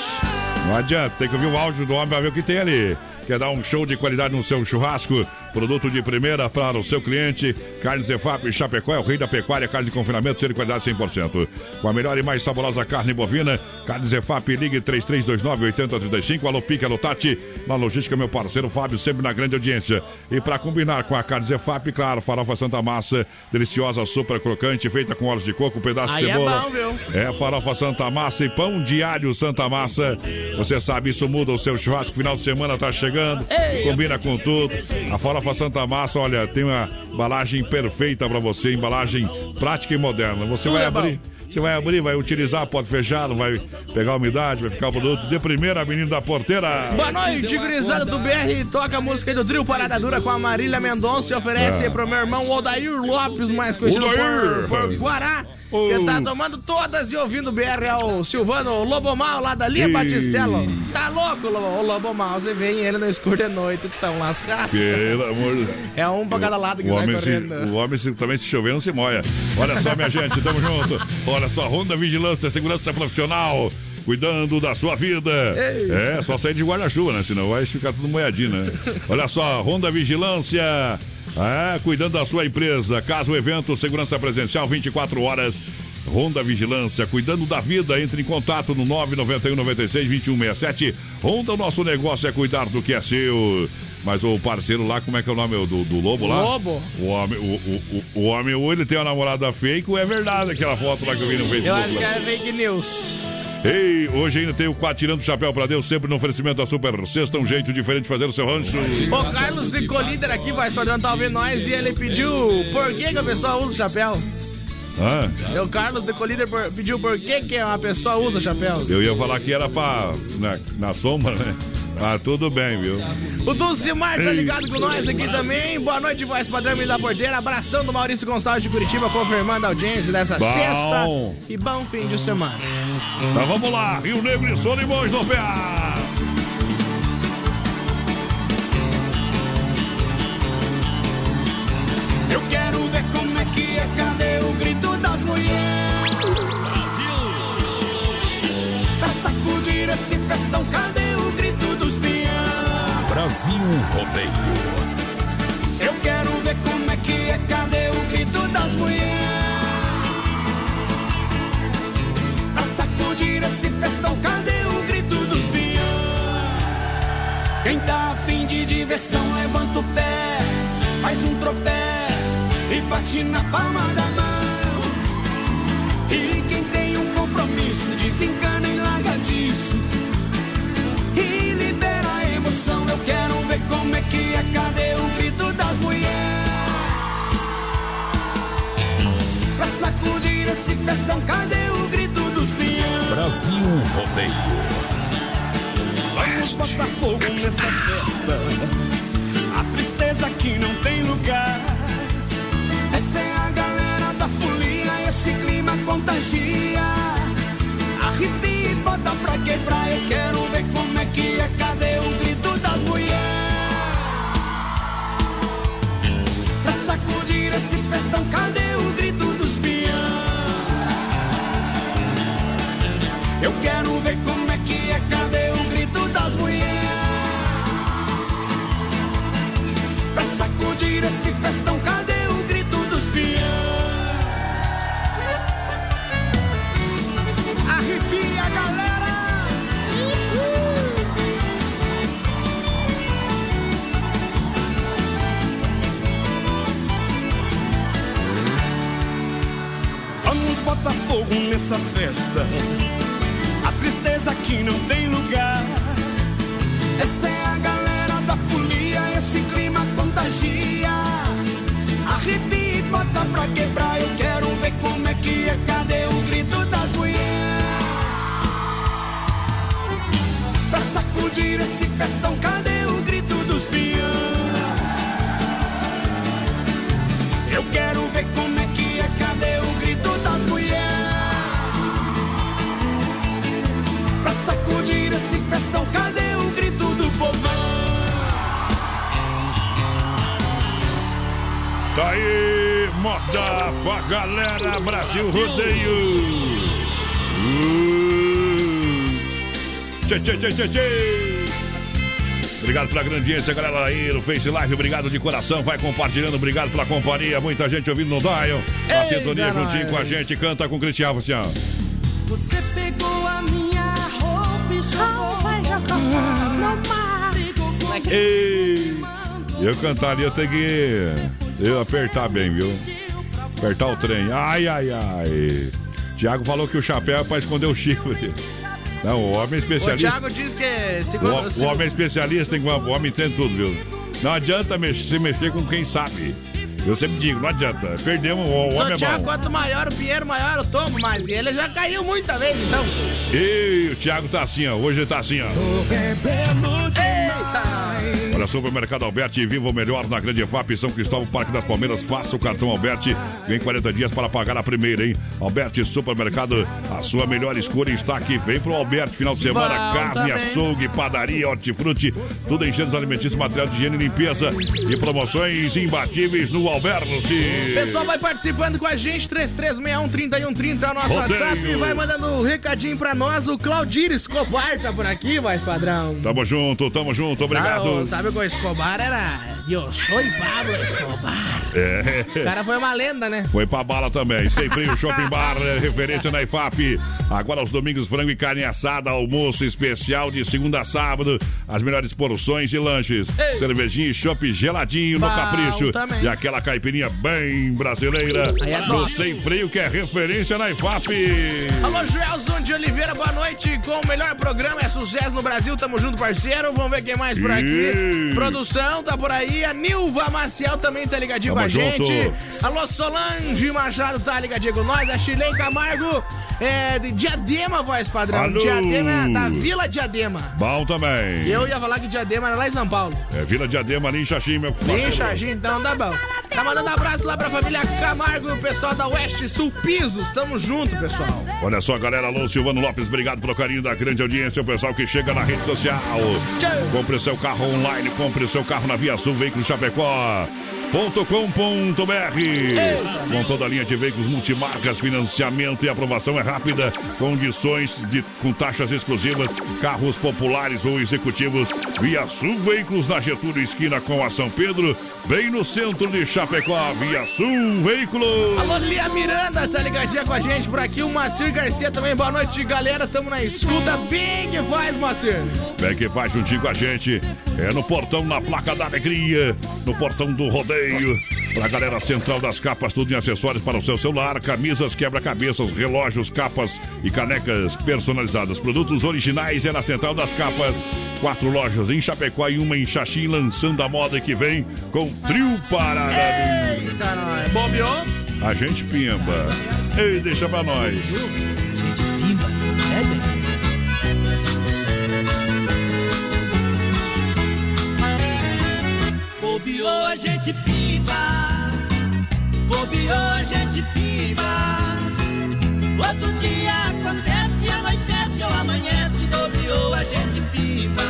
Não adianta, tem que ouvir o áudio do homem pra ver o que tem ali. Quer dar um show de qualidade no seu churrasco? Produto de primeira para o seu cliente. Carne Zefap Chapecó é o rei da pecuária, carne de confinamento, ser de qualidade 100%. Com a melhor e mais saborosa carne bovina, Carne Zefap, ligue 3329-8035. Alô Pique, alô Tati. Na logística, meu parceiro Fábio, sempre na grande audiência. E para combinar com a Carne Zefap, claro, farofa Santa Massa, deliciosa, super crocante, feita com óleo de coco, pedaço Aí de é cebola. bom, viu? É farofa Santa Massa e pão diário Santa Massa. Você sabe, isso muda o seu churrasco. Final de semana tá chegando. Ei! Combina com tudo. A farofa Santa Massa, olha, tem uma embalagem perfeita pra você, embalagem prática e moderna. Você vai é abrir. Você vai abrir, vai utilizar, pode fechar, não vai pegar umidade, vai ficar o produto de primeira, menino da porteira. Boa noite, gurizada do BR. Toca a música do trio Parada Dura com a Marília Mendonça e oferece aí pro meu irmão Odair Lopes, mais conhecido Odair! por, por Guará. Que tá tomando todas e ouvindo o BR. É o Silvano Lobomal, lá da Lia Ei. Batistelo. Tá louco, Lobo- o Lobomal? Você vê ele no escuro de noite, tão lascado. Pelo amor de. É um pra cada lado que o sai homem, se, correndo. o homem se- também se chover não se molha. Olha só, minha gente, tamo junto. Olha só, Honda Vigilância, segurança profissional. Cuidando da sua vida. É, só sair de guarda-chuva, né? Senão vai ficar tudo molhadinho, né? Olha só, Honda Vigilância. É, cuidando da sua empresa. Caso evento, segurança presencial 24 horas. Honda Vigilância, cuidando da vida. Entre em contato no 991 96 2167. Honda, o nosso negócio é cuidar do que é seu. Mas o parceiro lá, como é que é o nome do, do lobo lá? Lobo. O homem, o, o, o, o homem, ou ele tem uma namorada fake, ou é verdade aquela foto lá que eu vi no Facebook. Eu acho que é fake news. Ei, hoje ainda tem o quatro tirando o chapéu pra Deus, sempre no oferecimento da Super Sexta, um jeito diferente de fazer o seu rancho. O Carlos de Colíder aqui, vai padrão, tá ouvindo nós e ele pediu por que, que a pessoa usa chapéu. Ah, O Carlos de Colíder pediu por que, que uma pessoa usa chapéu. eu ia falar que era pra. na, na sombra, né? Ah, tudo bem, viu? O Dulcimar tá ligado com nós aqui também. Boa noite, voz padrão e da porteira. Abração do Maurício Gonçalves de Curitiba, confirmando a audiência dessa Bom. sexta. E bom fim de semana. Então vamos lá, Rio Negro e Solimões no pé. Eu quero ver como é que é, cadê o grito das mulheres? Brasil! Pra sacudir esse festão, cadê o grito? Brasil Rodeio. Eu quero ver como é que é, cadê o grito das mulheres? Pra sacudir esse festão, cadê o grito dos peões? Quem tá afim de diversão, levanta o pé, faz um tropé e bate na palma da mão. E quem tem um compromisso, desencana e larga disso. Ver como é que é, cadê o grito das mulheres? Pra sacudir esse festão, cadê o grito dos peões? Brasil Rodeio. Vamos botar fogo nessa festa. A tristeza aqui não tem lugar. Essa é a galera da folia, esse clima contagia. Arrepia e bota pra quebrar. Eu quero ver como é que é. Cadê o grito esse festão, cadê o grito dos peões? Eu quero ver como é que é. Cadê o grito das mulheres? Pra sacudir esse festão, nessa festa. A tristeza aqui não tem lugar. Essa é a galera da folia, esse clima contagia. Arrepia e bota pra quebrar. Eu quero ver como é que é. Cadê o grito das mulheres? Pra sacudir esse festão, cadê o grito dos sacudir esse festão, cadê o grito do povão? Tá aí, moda pra galera, Brasil Rodeio. Uh. Tchê, tchê, tchê, tchê, tchê. Obrigado pela grande audiência, galera aí no Face Live. Obrigado de coração. Vai compartilhando. Obrigado pela companhia. Muita gente ouvindo no Dial. A sintonia juntinho nós. com a gente. Canta com o Cristiano. Você pegou Ei, eu cantaria, eu tenho que eu apertar bem, viu? Apertar o trem. Ai, ai, ai. Tiago falou que o chapéu é pra esconder o chifre. Não, o homem é O especialista. Thiago diz que O, segundo, o segundo- homem é especialista, o homem entende tudo, viu? Não adianta mexer, se mexer com quem sabe. Eu sempre digo, não adianta. Perdemos, o, homem é Thiago, bom. quanto maior o Pinheiro, maior o tombo, mas ele já caiu muita vez, então. E o Thiago tá assim, ó. Hoje ele tá assim, ó. Eita! Olha, Supermercado Alberti, viva o melhor na Grande FAP, São Cristóvão, Parque das Palmeiras. Faça o cartão Alberti. Vem 40 dias para pagar a primeira, hein? Alberti Supermercado, a sua melhor escolha está aqui. Vem pro Alberti, final de semana. Bom carne, também. açougue, padaria, hortifruti, tudo em gêneros alimentícios, material de higiene e limpeza. E promoções imbatíveis no Alberti. Pessoal vai participando com a gente, 3361-3130 é o nosso Rodeio. WhatsApp. Vai mandando um recadinho pra nós. O Claudir Escobar tá por aqui, voz padrão. Tamo junto, tamo junto, obrigado. Ah, o- sabe que o Escobar era. Eu sou Pablo Escobar. É. O cara foi uma lenda, né? Foi pra bala também. Sem frio, Shopping Bar, referência na IFAP. Agora aos domingos, frango e carne assada, almoço especial de segunda a sábado. As melhores porções e lanches. Cervejinha e chopp geladinho no Capricho. também. E aquela caipirinha bem brasileira. É top. Sem Freio, que é referência na IFAP. Alô, Joelson de Oliveira, boa noite. Com o melhor programa, é sucesso no Brasil. Tamo junto, parceiro. Vamos ver quem mais por aqui. Ih. Produção tá por aí. A Nilva Maciel também tá ligadinho Tamo com a gente. junto. Alô, Solange Machado tá ligadinho com nós. A Chilene Camargo é de Diadema, voz padrão. Alô. Diadema da Vila Diadema. Bom também. E eu ia falar que Diadema era lá em São Paulo. É Vila Diadema, ali em Xaxim, meu Bem charginho, então tá bom. Tá mandando abraço lá pra família Camargo e o pessoal da Oeste Sul Pisos. Tamo junto, pessoal. Olha só, galera. Alô, Silvano Lopes, obrigado pelo carinho da grande audiência. O pessoal que chega na rede social. Compre seu carro online, compre seu carro na Via Sul, Veículo Chapecó. Com toda a linha de veículos multimarcas, financiamento e aprovação é rápida, condições de, com taxas exclusivas, carros populares ou executivos. Via Sul Veículos na Getúlio, esquina com a São Pedro, bem no centro de Chapecó. Via Sul Veículos. Alô, Lia Miranda, tá ligadinha com a gente por aqui. O Macir Garcia também. Boa noite, galera. Tamo na escuta. Bem que faz, Macir. Bem que faz juntinho com a gente. É no portão, na placa da alegria, no portão do rodeio. Pra galera central das capas, tudo em acessórios para o seu celular, camisas, quebra-cabeças, relógios, capas e canecas personalizadas. Produtos originais é na central das capas. Quatro lojas em Chapecó e uma em Xaxim, lançando a moda que vem com trio parada. Eita, nós. Bobeou? A gente pimba. Ei, deixa pra nós. Bobeou a gente piba, bobeou a gente piba. Outro dia acontece, anoitece ou amanhece, bobeou a gente piba.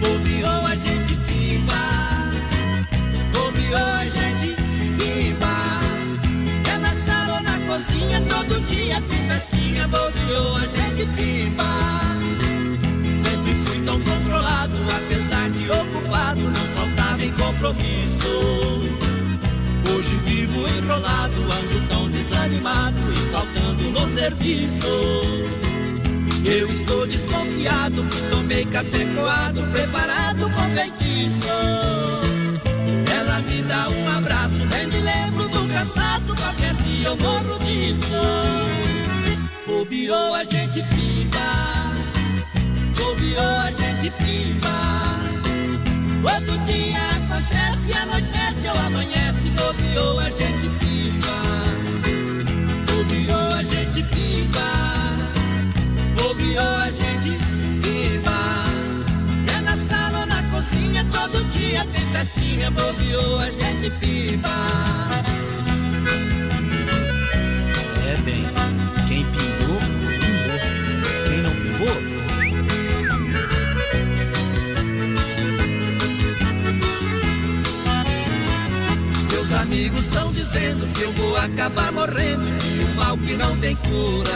Bobeou a gente piba, bobeou a gente piba. É na sala ou na cozinha, todo dia tem festinha, bobeou a gente piba. Faltava em compromisso. Hoje vivo enrolado, ando tão desanimado e faltando no serviço. Eu estou desconfiado tomei café coado, preparado com feitiço. Ela me dá um abraço, nem me lembro do cansaço, qualquer dia eu morro disso. Bobeou a gente piba, bobeou a gente piba. Outro dia acontece, anoitece ou amanhece, bobeou a gente piba. Bobeou a gente piba, bobeou a gente piba. É na sala ou na cozinha, todo dia tem festinha, bobeou a gente piba. É bem, quem pingou, amigos estão dizendo que eu vou acabar morrendo um mal que não tem cura.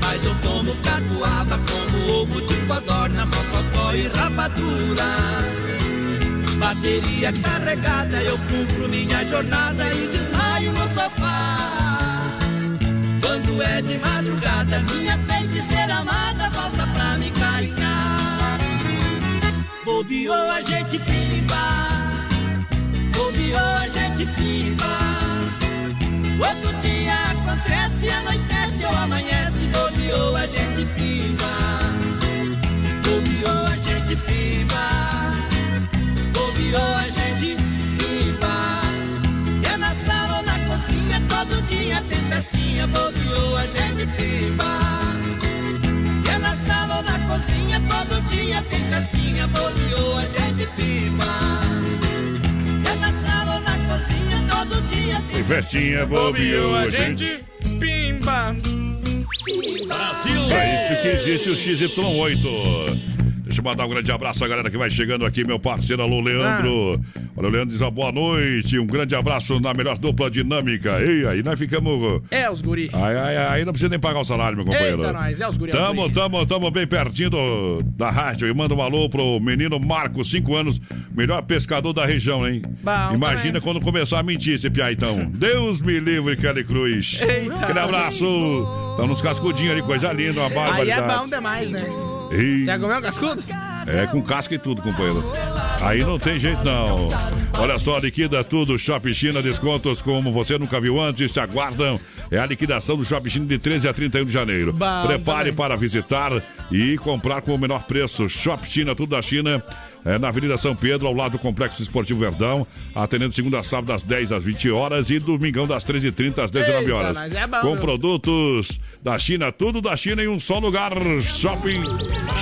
Mas eu tomo catuaba como ovo de codorna, mocotó e rapadura. Bateria carregada, eu cumpro minha jornada e desmaio no sofá. Quando é de madrugada, minha feiticeira amada volta pra me carinhar. Bobeou a gente pimba bobeou a gente piba. Outro dia acontece, anoitece ou amanhece, bobeou a gente piba. Bobeou a gente piba. Bobeou a gente piba. É na sala ou na cozinha, todo dia tem festinha, bobeou a gente piba. É na sala ou na cozinha, todo dia tem festinha, bobeou a gente piba. Tem festinha, bobeou a gente. Pimba. Brasil! É isso que existe o XY8. Deixa eu mandar um grande abraço à galera que vai chegando aqui, meu parceiro Alô Leandro. Olha, o Leandro diz ó, boa noite. Um grande abraço na melhor dupla dinâmica. E aí, nós ficamos. É os guri. Ai, ai, ai, não precisa nem pagar o salário, meu companheiro. Eita, nós, é os guri. é os Tamo, guri. tamo, tamo bem pertinho do- da rádio. E manda um alô pro menino Marco, 5 anos, melhor pescador da região, hein? Bom, Imagina também. quando começar a mentir esse piá, então. Deus me livre, Kelly Cruz. Eita. Aquele abraço. Estão nos cascudinhos ali, coisa linda, uma Aí barbaridade. é bom demais, né? Ih. Já comeu cascudo? É, com casca e tudo, companheiro. Aí não tem jeito, não. Olha só, liquida tudo. Shopping China, descontos como você nunca viu antes, se aguardam. É a liquidação do Shopping China de 13 a 31 de janeiro. Bom, Prepare também. para visitar e comprar com o menor preço. Shopping China, tudo da China. É na Avenida São Pedro, ao lado do Complexo Esportivo Verdão, atendendo segunda a sábado das 10 às 20 horas e domingão das 13h30 às 19 Eita, horas. mas é bom, com produtos da China, tudo da China em um só lugar. Shopping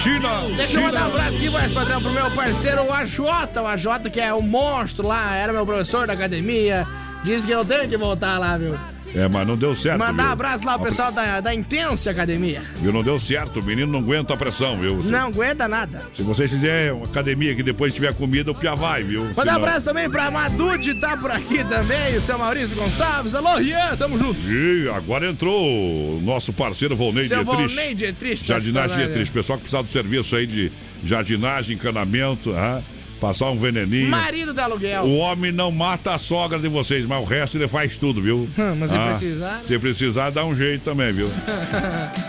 China. Deixa eu mandar um abraço aqui, mais padrão, pro meu parceiro, o AJ. O AJ, que é o monstro lá, era meu professor da academia. Diz que eu tenho que voltar lá, viu? É, mas não deu certo. Mandar um abraço lá pro pessoal da, da Intensa Academia. Viu? Não deu certo. O menino não aguenta a pressão, viu? Não aguenta nada. se vocês fizerem uma academia que depois tiver comida, o Pia vai, viu? Manda um abraço também pra Madude, tá por aqui também, o seu Maurício Gonçalves. Alô, Rian, tamo junto. E agora entrou o nosso parceiro Volney Seu Dietrich. Volney Dietrich, tá Jardinagem escutando, Dietrich. Pessoal que precisa do serviço aí de jardinagem, encanamento, ah, passar um veneninho. Marido da aluguel. O homem não mata a sogra de vocês, mas o resto ele faz tudo, viu? Mas se Ah, precisar. Se precisar, dá um jeito também, viu?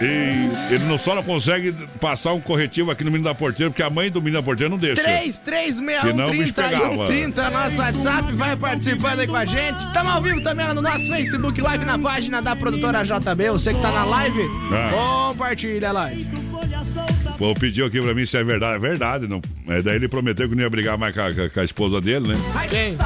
E ele não, só não consegue passar um corretivo aqui no Menino da Porteira, porque a mãe do Menino da Porteira não deixa. 3361 Senão o bicho 31 pegava. 30, nosso WhatsApp, vai participando aí com a gente. Tamo ao vivo também lá no nosso Facebook Live, na página da produtora JB. Você que tá na live, Ah. compartilha a live. Pô, pediu aqui pra mim se é verdade. É verdade, não. É, daí ele prometeu que não ia brigar mais com a, com a esposa dele, né? Quem?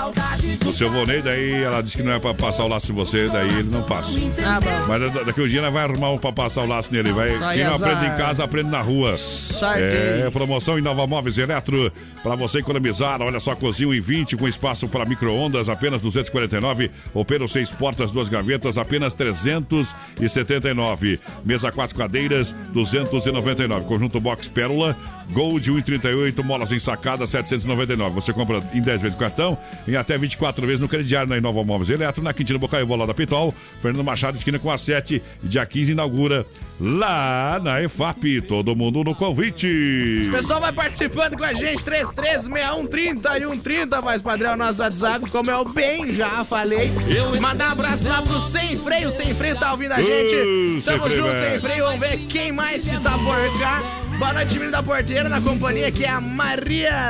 O seu Vonei, daí ela disse que não é pra passar o laço em você, daí ele não passa. Ah, bom. Mas da- daqui um dia nós vai arrumar um pra passar o laço nele. Vai, quem não azar. aprende em casa, aprende na rua. Sorteio. É, promoção em Nova Móveis Eletro. Pra você economizar, olha só, cozinho em 20 com espaço para micro-ondas, apenas 249. Opero seis portas, duas gavetas, apenas 379. Mesa quatro cadeiras, 299. Conjunto Box Pérola, Gold 1,38, molas ensacadas, 799. Você compra em 10 vezes no cartão, em até 24 vezes no crediário na Inova Móveis Eletro, na Quintino Bocaiúva, lá da Pitol. Fernando Machado, esquina com a 7. Dia 15 inaugura lá na EFAP. Todo mundo no convite. O pessoal vai participando com a gente, 336130 e 130, mais padrão, nosso WhatsApp, como eu bem já falei. Mandar um abraço lá pro Sem Freio, Sem Freio tá ouvindo a gente. Tamo junto. Sem Freio, vamos ver quem mais que tá por cá. Boa noite, menino da porteira, na companhia que é a Maria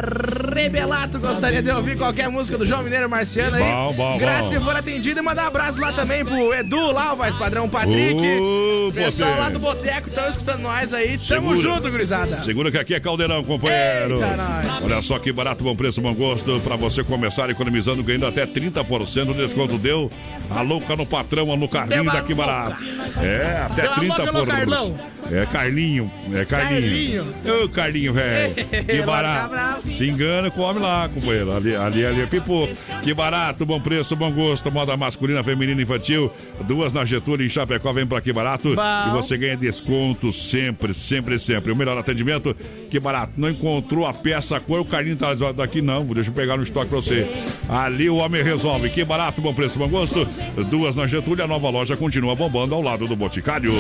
Rebelato. Gostaria de ouvir qualquer música do João Mineiro Marciano aí. Bom, bom, Grátis se for atendido e mandar um abraço lá também pro Edu, lá, o mais padrão Patrick. Ô, Pessoal lá do Boteco estão escutando nós aí. Tamo Segura. junto, gurizada. Segura que aqui é caldeirão, companheiro. Eita, nós. Olha só que barato, bom preço, bom gosto. Pra você começar economizando, ganhando até 30% do desconto. Deu a louca no patrão, no carrinho daqui louca. barato. É, até Deu a 30 louca no Carlão. É Carlinho, é Carlinho. Ô, Carlinho, velho. Que barato. Se engana, come lá, companheiro. Ali, ali, ali é pipoco. Que barato, bom preço, bom gosto. Moda masculina, feminina, infantil. Duas na Getúlio em Chapecó, vem pra que barato. E você ganha desconto sempre, sempre, sempre. O melhor atendimento, que barato. Não encontrou a peça, a cor, o Carlinho tá daqui não. Deixa eu pegar no estoque pra você. Ali o homem resolve. Que barato, bom preço, bom gosto. Duas na Getúlio, a nova loja continua bombando ao lado do Boticário.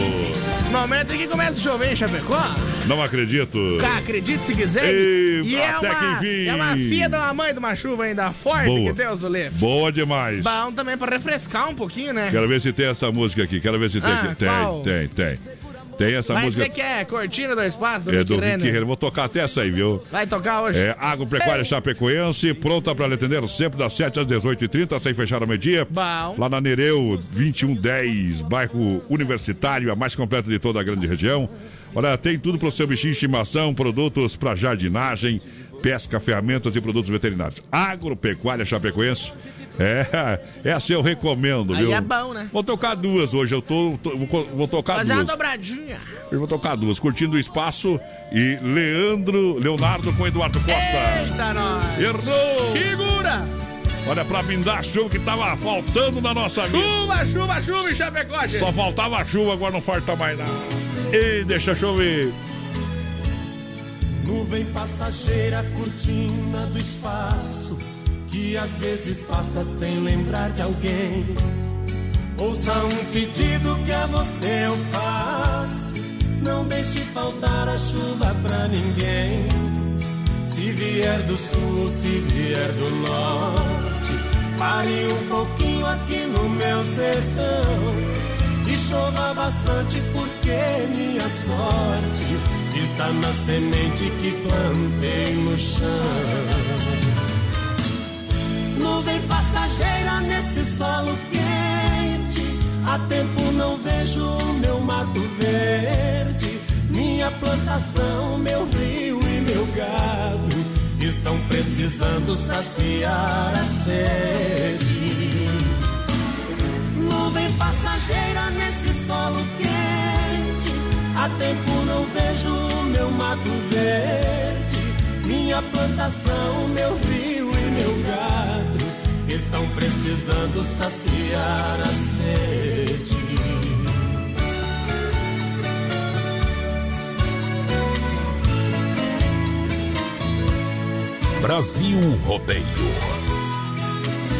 Momento em que começa a chover em Chapecó. Não acredito. Cá, acredite se quiser. E é uma, que enfim. é uma filha uma mãe de uma chuva ainda forte Boa. que Deus o livre. Boa demais. Bom também pra refrescar um pouquinho, né? Quero ver se tem essa música aqui. Quero ver se tem Ah. Tem, qual? tem, tem. Tem essa Mas música. você quer cortina do espaço do É do Rick Renner? Vou tocar até essa aí, viu? Vai tocar hoje? É, Agropecuária Chapecoense, pronta para atender sempre das 7 às 18h30, sem fechar ao meio-dia. Lá na Nereu 2110, bairro Universitário, a mais completa de toda a grande região. Olha, tem tudo para o seu bichinho de estimação, produtos para jardinagem, pesca, ferramentas e produtos veterinários. Agropecuária Chapecoense. É, essa eu recomendo, Aí viu? é bom, né? Vou tocar duas hoje, eu tô, tô- vou, vou tocar Fazer uma duas. dobradinha. Eu vou tocar duas, curtindo o espaço e Leandro, Leonardo com Eduardo Costa. Eita, nós. Errou! Segura! Olha, pra blindar a chuva que tava faltando na nossa vida. Chuva, chuva, chuva em Chapecó, gente. Só faltava chuva, agora não falta mais nada. Ei, deixa chover. Nuvem passageira, cortina do espaço, que às vezes passa sem lembrar de alguém. Ouça um pedido que a você eu faço, não deixe faltar a chuva pra ninguém. Se vier do sul, se vier do norte, pare um pouquinho aqui no meu sertão. E chova bastante porque minha sorte está na semente que plantei no chão. Nuvem passageira nesse solo quente, há tempo não vejo o meu mato verde. Minha plantação, meu rio e meu gado estão precisando saciar a sede nuvem passageira nesse solo quente. Há tempo não vejo meu mato verde, minha plantação, meu rio e meu gado. Estão precisando saciar a sede. Brasil Rodeio.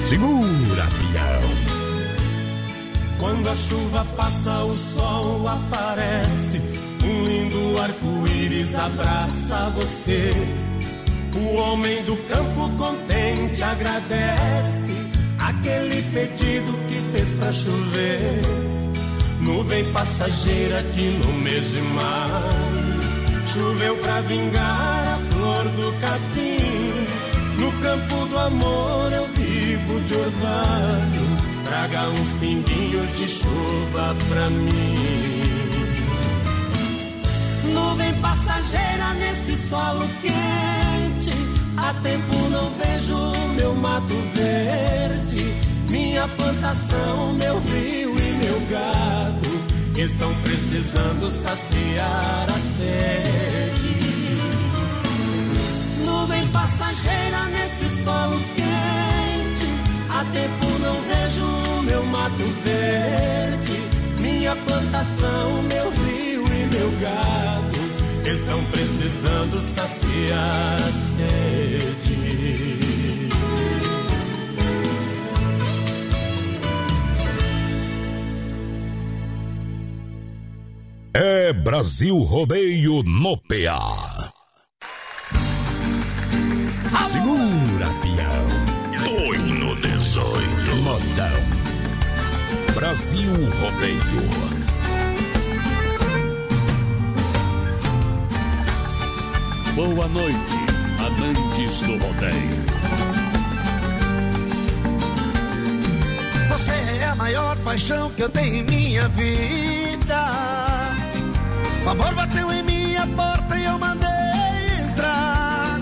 Segura, pião. Quando a chuva passa, o sol aparece. Um lindo arco-íris abraça você. O homem do campo contente agradece aquele pedido que fez pra chover. Nuvem passageira que no mês de maio choveu pra vingar a flor do capim. No campo do amor eu vivo de orvalho. Traga uns pinguinhos de chuva pra mim. Nuvem passageira nesse solo quente. Há tempo não vejo meu mato verde. Minha plantação, meu rio e meu gado estão precisando saciar a sede. Nuvem passageira nesse solo quente. Há tempo não vejo meu mato verde. Minha plantação, meu rio e meu gado estão precisando saciar a sede. É Brasil Rodeio no PA. Brasil Rodeio. Boa noite, amantes do rodeio. Você é a maior paixão que eu tenho em minha vida. O amor bateu em minha porta e eu mandei entrar.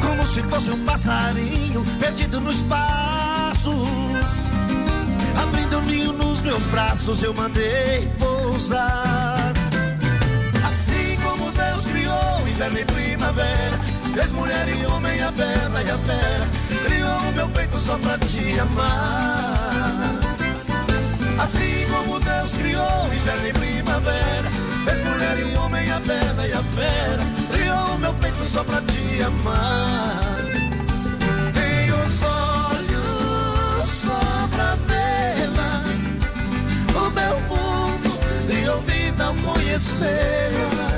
Como se fosse um passarinho perdido no espaço. Meus braços, eu mandei pousar. Assim como Deus criou inverno e primavera, fez mulher e homem a bela e a fera, criou o meu peito só pra te amar. Assim como Deus criou inverno e primavera, fez mulher e homem a bela e a fera, criou o meu peito só pra te amar. Ao conhecê-la.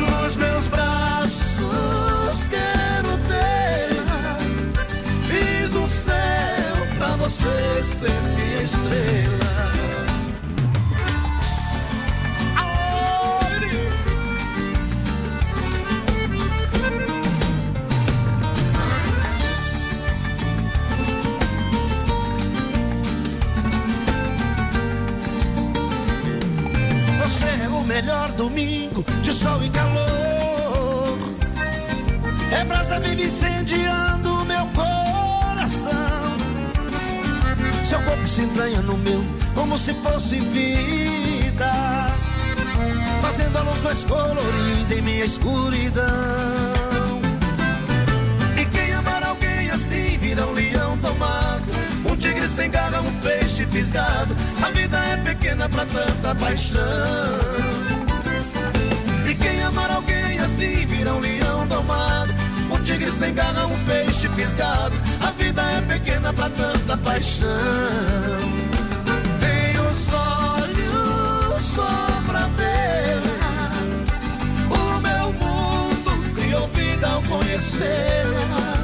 Nos meus braços quero tê-la, fiz um céu pra você ser minha estrela. Melhor domingo de sol e calor. É brasa vive incendiando meu coração. Seu corpo se entranha no meu como se fosse vida. Fazendo a luz mais colorida em minha escuridão. Fisgado. A vida é pequena pra tanta paixão. E quem amar alguém assim vira um leão domado. Um tigre sem garra, um peixe fisgado. A vida é pequena pra tanta paixão. Tenho os olhos só pra vê-la. O meu mundo criou vida ao conhecê-la.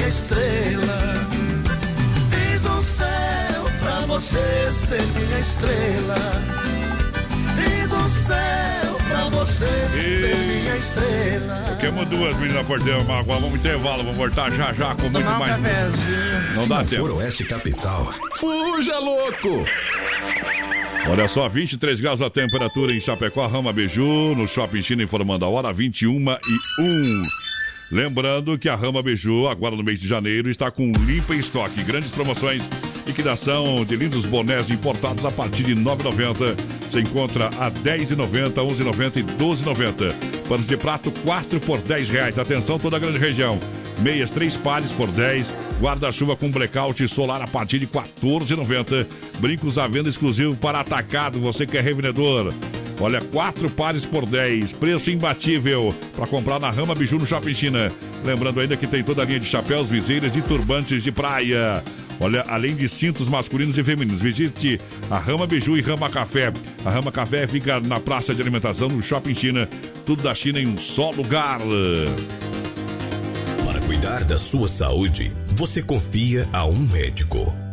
Minha estrela. Fiz um céu pra você ser minha estrela. Fiz um céu pra você ser minha estrela. Queimou duas meninas por dentro, mas agora vamos intervalo, vamos voltar já já com muito Tomar um mais. cafezinho. Não Se dá não tempo. for Oeste Capital, fuja louco! Olha só, 23 graus a temperatura em Chapecó, Rama Beiju, no Shopping China, informando a hora 21 e 1. Lembrando que a Rama Beiju, agora no mês de janeiro, está com limpa em estoque. Grandes promoções, liquidação de lindos bonés importados a partir de R$ 9,90. Você encontra a R$ 10,90, R$ 11,90 e R$ 12,90. Panos de prato, 4 por 10 reais. Atenção, toda a grande região. Meias, 3 pares por 10. Guarda-chuva com blackout solar a partir de 14,90. Brincos à venda exclusivo para atacado. Você que é revendedor. Olha, quatro pares por 10. Preço imbatível para comprar na Rama Biju no Shopping China. Lembrando ainda que tem toda a linha de chapéus, viseiras e turbantes de praia. Olha, além de cintos masculinos e femininos, visite a Rama Biju e Rama Café. A Rama Café fica na praça de alimentação no Shopping China. Tudo da China em um só lugar. Para cuidar da sua saúde, você confia a um médico.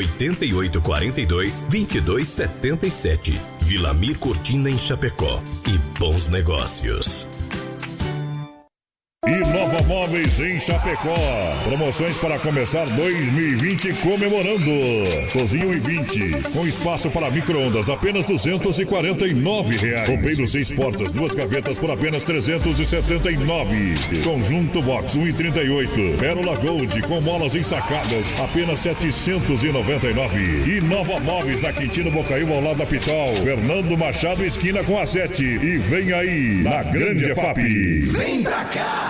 88 42 22 77. Vilamir Cortina em Chapecó. E bons negócios. E Nova Móveis em Chapecó. Promoções para começar 2020 comemorando. Cozinha 1,20 com espaço para micro-ondas apenas 249 reais. Roupeiro seis portas, duas gavetas por apenas 379. Conjunto Box 1,38. Pérola Gold com molas ensacadas apenas 799. E Nova Móveis na Quintino Bocaiúva ao lado da Pitol. Fernando Machado esquina com a 7. E vem aí na Grande EFAP. Vem pra cá!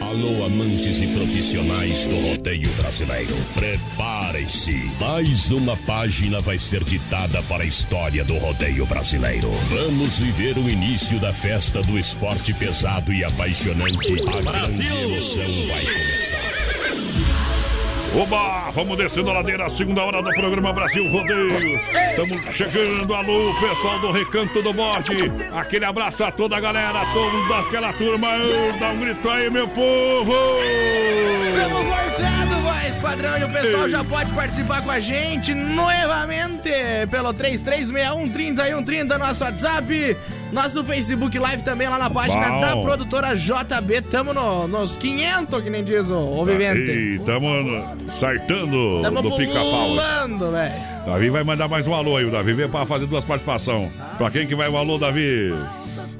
Alô, amantes e profissionais do rodeio brasileiro. Preparem-se. Mais uma página vai ser ditada para a história do rodeio brasileiro. Vamos viver o início da festa do esporte pesado e apaixonante. A grande emoção vai começar. Oba, vamos descendo a ladeira, a segunda hora do programa Brasil Rodeio. Estamos chegando, alô, pessoal do Recanto do Bode. Aquele abraço a toda a galera, todos daquela turma. Dá um grito aí, meu povo! Estamos voltando, voz padrão, e o pessoal já pode participar com a gente novamente pelo 3361-3130, nosso WhatsApp, nosso Facebook Live também lá na página Bom. da produtora JB. Tamo no, nos 500, que nem diz o, o Vivente. E estamos sartando Tamo do pica-pau. velho. Davi vai mandar mais um alô aí, o Davi veio para fazer duas participações. Pra quem que vai o alô, Davi?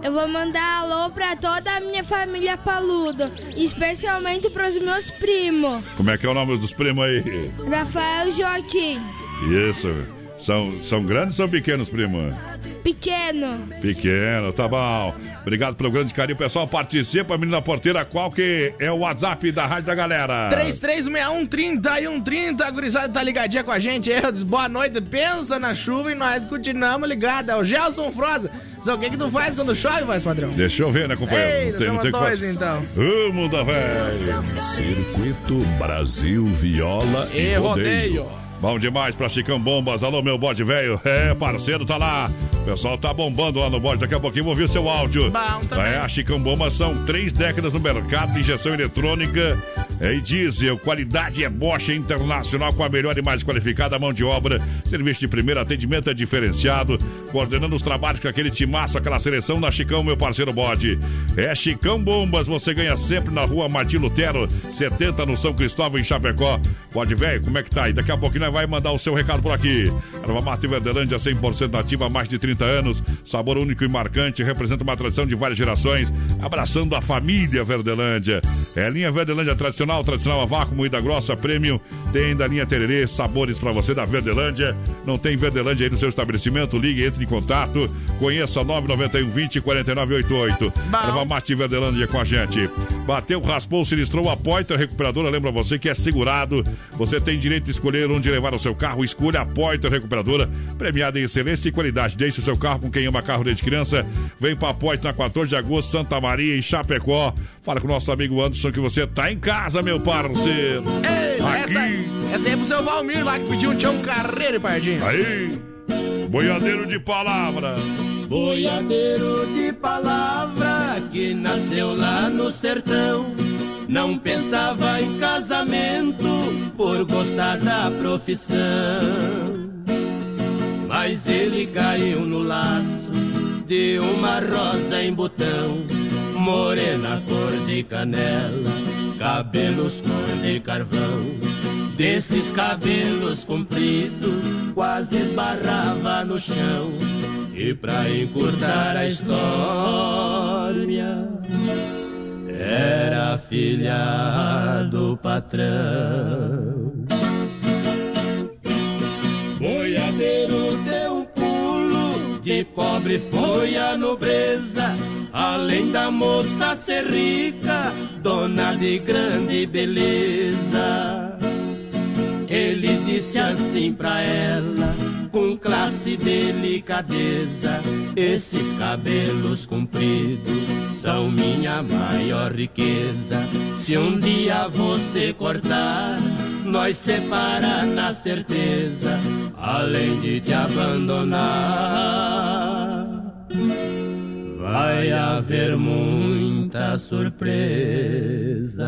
Eu vou mandar alô pra toda a minha família Paludo, especialmente pros meus primos, Como é que é o nome dos primos aí? Rafael Joaquim. Isso. São, são grandes ou são pequenos, primos? Pequeno, Pequeno, tá bom. Obrigado pelo grande carinho. Pessoal, participa, menina porteira. Qual que é o WhatsApp da Rádio da Galera? 3361-3130, a gurizada tá ligadinha com a gente. aí, diz, boa noite, pensa na chuva e nós continuamos ligados. É o Gelson Froza. Diz, o que que tu faz quando chove, voz padrão? Deixa eu ver, né, companheiro? Ei, não tem, não tem o que dois, fazer. então. Vamos da velho. Circuito Brasil Viola e, E rodeio. rodeio. Bom demais pra Chicão Bombas. Alô, meu bode velho. É, parceiro, tá lá. O pessoal tá bombando lá no bode. Daqui a pouquinho vou ouvir seu áudio. Bom também. É, a Chicão Bombas são três décadas no mercado de injeção eletrônica e diesel. Qualidade é Bosch Internacional com a melhor e mais qualificada mão de obra. Serviço de primeiro atendimento é diferenciado. Coordenando os trabalhos com aquele timaço, aquela seleção da Chicão, meu parceiro bode. É Chicão Bombas. Você ganha sempre na rua Martim Lutero, 70 no São Cristóvão, em Chapecó. Bode velho, como é que tá aí? Daqui a pouquinho nós vai mandar o seu recado por aqui. Erva Mate Verdelândia, 100% nativa há mais de 30 anos. Sabor único e marcante, representa uma tradição de várias gerações. Abraçando a família Verdelândia. É linha Verdelândia tradicional, tradicional a vácuo, moída grossa, premium. Tem ainda a linha Tererê, sabores pra você da Verdelândia. Não tem Verdelândia aí no seu estabelecimento? Ligue, entre em contato. Conheça 991 20 4988. Erva Mate Verdelândia com a gente. Bateu, raspou, sinistrou a Poiter Recuperadora. Lembra você que é segurado. Você tem direito de escolher onde levar o seu carro. Escolha a Poiter Recuperadora, premiada em excelência e qualidade. Deixe o seu carro com quem ama carro desde criança. Vem pra Poiter na 14 de agosto, Santa Maria, em Chapecó. Fala com o nosso amigo Anderson que você tá em casa, meu parceiro. Ei, Aqui. essa, essa aí é pro seu Valmir lá que pediu um tchão carreiro, pardinho. Aí, boiadeiro de palavra. Boiadeiro de palavra que nasceu lá no sertão. Não pensava em casamento por gostar da profissão. Mas ele caiu no laço de uma rosa em botão, morena cor de canela, cabelos cor de carvão. Desses cabelos compridos, quase esbarrava no chão. E pra encurtar a história, era filha do patrão. Boiadeiro deu um pulo, de pobre foi a nobreza. Além da moça ser rica, dona de grande beleza. Ele disse assim pra ela, com classe e delicadeza: Esses cabelos compridos são minha maior riqueza. Se um dia você cortar, nós separa na certeza, além de te abandonar. Vai haver muita surpresa.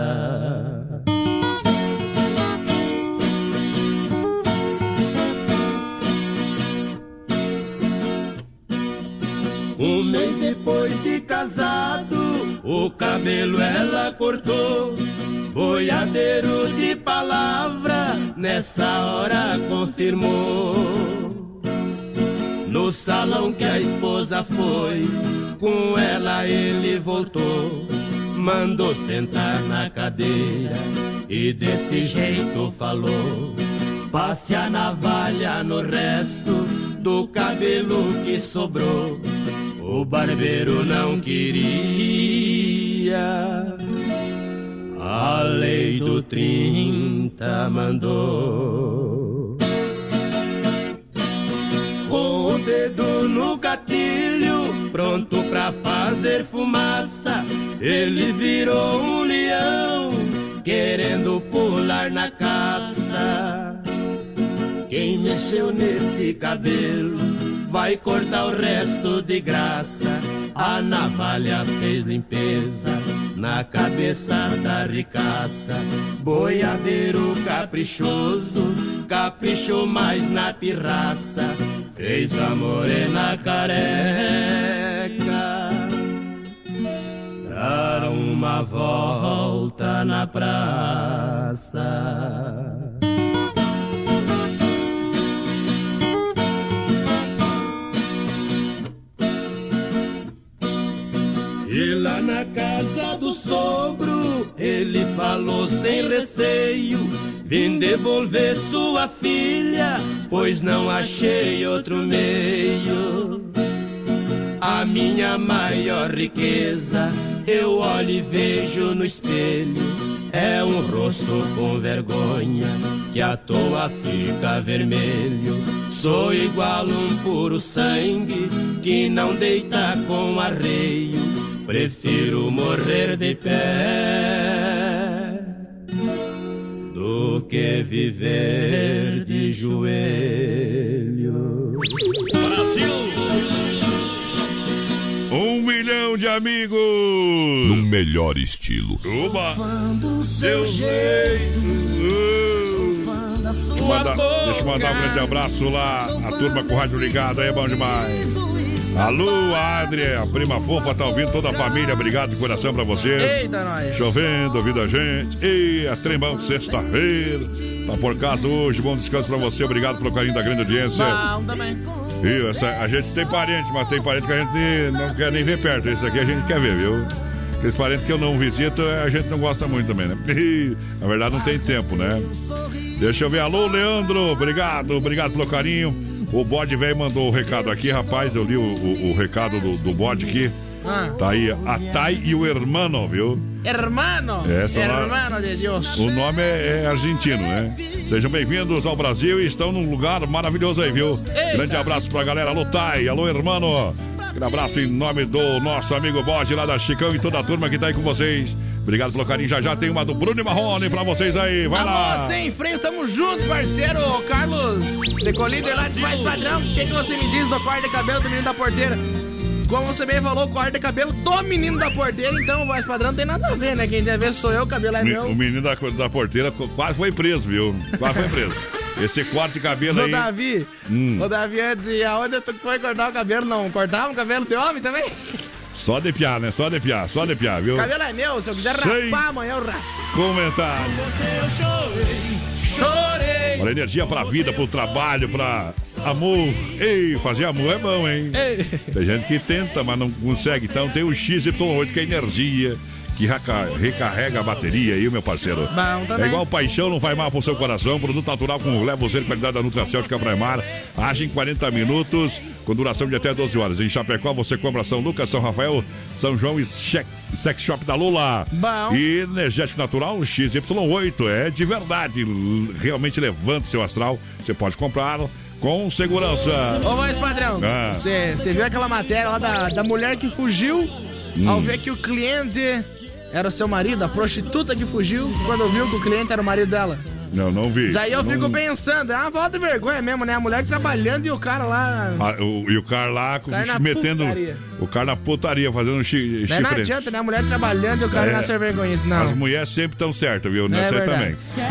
Um mês depois de casado, o cabelo ela cortou. Boiadeiro de palavra, nessa hora confirmou. No salão que a esposa foi, com ela ele voltou. Mandou sentar na cadeira e desse jeito falou. Passe a navalha no resto do cabelo que sobrou. O barbeiro não queria. A lei do 30 mandou. Com o dedo no gatilho, pronto pra fazer fumaça, ele virou um leão, querendo pular na caça. Quem mexeu neste cabelo vai cortar o resto de graça. A navalha fez limpeza na cabeça da ricaça. Boiadeiro caprichoso, caprichou mais na pirraça. Fez a morena careca dar uma volta na praça. E lá na casa sogro, ele falou sem receio: Vim devolver sua filha, pois não achei outro meio. A minha maior riqueza, eu olho e vejo no espelho. É um rosto com vergonha, que à toa fica vermelho. Sou igual um puro sangue, que não deita com arreio. Prefiro morrer de pé do que viver de joelho. De amigos! No melhor estilo. Uba! Seu jeito! Deixa eu mandar, deixa eu mandar um grande abraço lá, a turma com o rádio ligado aí, é bom demais. Alô, Adria, a prima fofa, tá ouvindo toda a família, obrigado de coração pra vocês. Eita, nós. Chovendo, ouvindo a gente. E a trembão sexta-feira. Tá por casa hoje, bom descanso pra você, obrigado pelo carinho da grande audiência. Bom também. Viu? Essa, a gente tem parente, mas tem parente que a gente não quer nem ver perto. Esse aqui a gente quer ver, viu? Aqueles parentes que eu não visito, a gente não gosta muito também, né? Na verdade, não tem tempo, né? Deixa eu ver. Alô, Leandro, obrigado, obrigado pelo carinho. O bode velho mandou o recado aqui, rapaz. Eu li o, o, o recado do, do bode aqui. Ah. Tá aí, a Thay e o hermano, viu? Hermano, É, são lá- hermano de Deus. O nome é, é argentino, né? Sejam bem-vindos ao Brasil e estão num lugar maravilhoso aí, viu? Eita. Grande abraço pra galera. Alô, Thay. Alô, hermano. Grande abraço em nome do nosso amigo Bode lá da Chicão e toda a turma que tá aí com vocês. Obrigado pelo carinho. Já já tem uma do Bruno e Marrone pra vocês aí. Vai lá. Alô, sem freio, tamo junto, parceiro. Carlos, decolíder lá de mais padrão. O que, que você me diz do corte de cabelo do menino da porteira? Como você bem falou, o corte de cabelo do menino da porteira, então o voz padrão não tem nada a ver, né? Quem já vê sou eu, o cabelo é Me- meu. O menino da, da porteira quase foi preso, viu? Quase foi preso. Esse corte de cabelo Ô aí. Davi, Hum. ô Davi antes, e aonde tu foi cortar o cabelo? Não cortava o cabelo de homem também? Só de piar, né? Só de piar, só de piar, viu? O cabelo é meu, se eu quiser Sei. rapar amanhã eu raspo. Comentário. Chorei. Olha, energia pra vida, pro trabalho, pra amor. Ei, fazer amor é bom, hein? Ei. Tem gente que tenta, mas não consegue. Então tem o XY8, que é energia, que reca- recarrega a bateria aí, meu parceiro. Bom. É igual paixão, não vai mal pro seu coração. Produto natural com levosel, qualidade da Nutracêutica Braemar. Age em 40 minutos, com duração de até 12 horas. Em Chapecó, você compra São Lucas, São Rafael, São João e Sex, Shop da Lula. Bom. E energético natural XY8 é de verdade. Realmente levanta o seu astral. Você pode comprar com segurança. Ô, voz padrão, Ah. você viu aquela matéria lá da, da mulher que fugiu Hum. ao ver que o cliente era o seu marido, a prostituta que fugiu quando viu que o cliente era o marido dela. Não, não vi. Daí eu Não- fico pensando, é uma volta de vergonha mesmo, né? A mulher trabalhando e o cara lá. Ah, o- e o cara lá com- Cai na metendo. putaria. O cara na putaria, fazendo chi, não adianta, né? A mulher trabalhando e o cara É. na ser vergonha. Isso não. As mulheres sempre estão certas, viu? É Nessa aí verdade. também.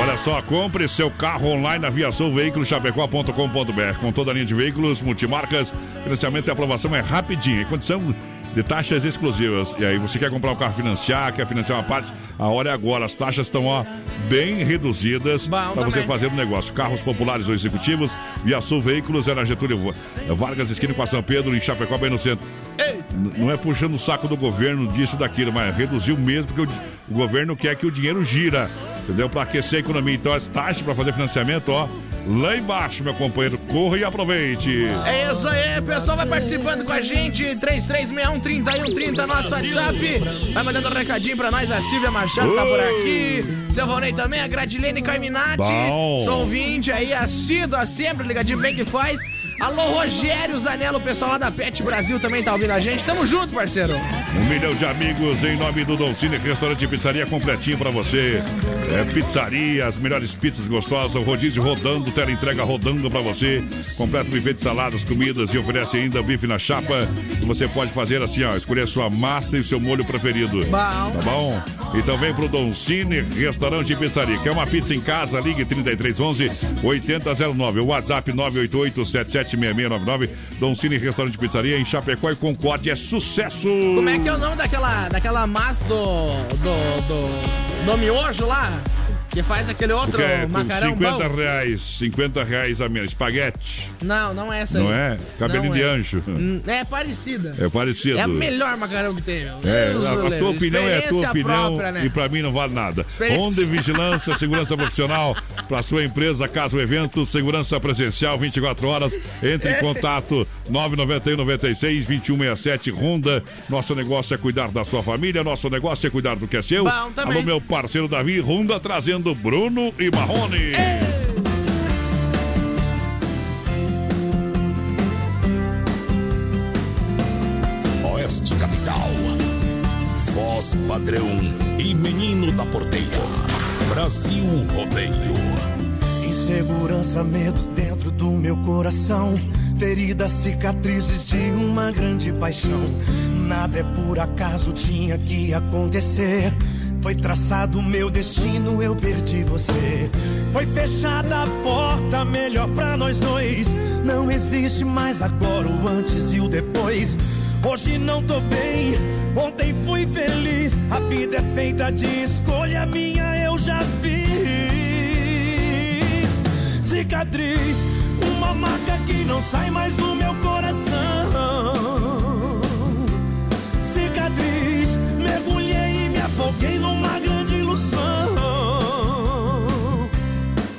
Olha só, compre seu carro online na Viação Veículos Chapecó.com.br com toda a linha de veículos, multimarcas, financiamento e aprovação é rapidinho, em condição de taxas exclusivas. E aí, você quer comprar um carro financiar, quer financiar uma parte, a hora é agora. As taxas estão, ó, bem reduzidas para você fazer o negócio. Carros populares ou executivos, Viação Veículos, é na Getúlio Vargas, esquina com a São Pedro, em Chapecó, bem no centro. Não é puxando o saco do governo disso, daquilo, mas reduziu mesmo, porque o, o governo quer que o dinheiro gira, entendeu? Para aquecer a economia. Então, as taxas para fazer financiamento, ó, lá embaixo, meu companheiro. Corra e aproveite. É isso aí, pessoal vai participando com a gente. 3361-3130, nosso WhatsApp. Vai mandando um recadinho pra nós. A Silvia Machado tá por aqui. Seu Vonei também, a Gradilene Carminati. Bom. Sou ouvinte aí, assídua sempre, ligadinho bem que faz. Alô, Rogério Zanello, o pessoal lá da Pet Brasil também tá ouvindo a gente. Tamo junto, parceiro. Um milhão de amigos em nome do Dolcine Restaurante e Pizzaria completinho pra você. É pizzaria, as melhores pizzas gostosas, o rodízio rodando, tela entrega rodando pra você. Completo buffet de saladas, comidas e oferece ainda bife na chapa. E você pode fazer assim, ó, escolher a sua massa e o seu molho preferido. Bom. Tá bom? Então vem pro Dolcine Restaurante e Pizzaria. Quer uma pizza em casa? Ligue 3311 8009. O WhatsApp 988 776699. Dolcine Restaurante e Pizzaria em Chapecó e Concórdia. É sucesso! Como é que é o nome daquela, daquela massa do, do, do, do miojo lá? Que faz aquele outro Porque é com macarrão 50 bom? reais, 50 reais a menos. Espaguete, Não, não é essa aí. não é? Cabelinho Não de é. ancho. Hum, É parecida. É parecido. É o melhor macarrão que tem, meu. É, Deus a, a tua opinião é a tua opinião própria, né? e pra mim não vale nada. Onde Vigilância, Segurança Profissional para sua empresa, caso evento, segurança presencial 24 horas. Entre em contato 991 96 2167 Honda. Nosso negócio é cuidar da sua família, nosso negócio é cuidar do que é seu. Bom. Alô, meu parceiro Davi Honda trazendo Bruno e Marrone. Oeste Capital. Voz padrão e menino da porteira. Brasil Rodeio. Insegurança, medo dentro do meu coração. Feridas, cicatrizes de uma grande paixão. Nada é por acaso, tinha que acontecer. Foi traçado o meu destino, eu perdi você. Foi fechada a porta, melhor pra nós dois. Não existe mais agora o antes e o depois. Hoje não tô bem, ontem fui feliz. A vida é feita de escolha minha, eu já fiz. Cicatriz, uma marca que não sai mais do meu coração. Afoguei numa grande ilusão.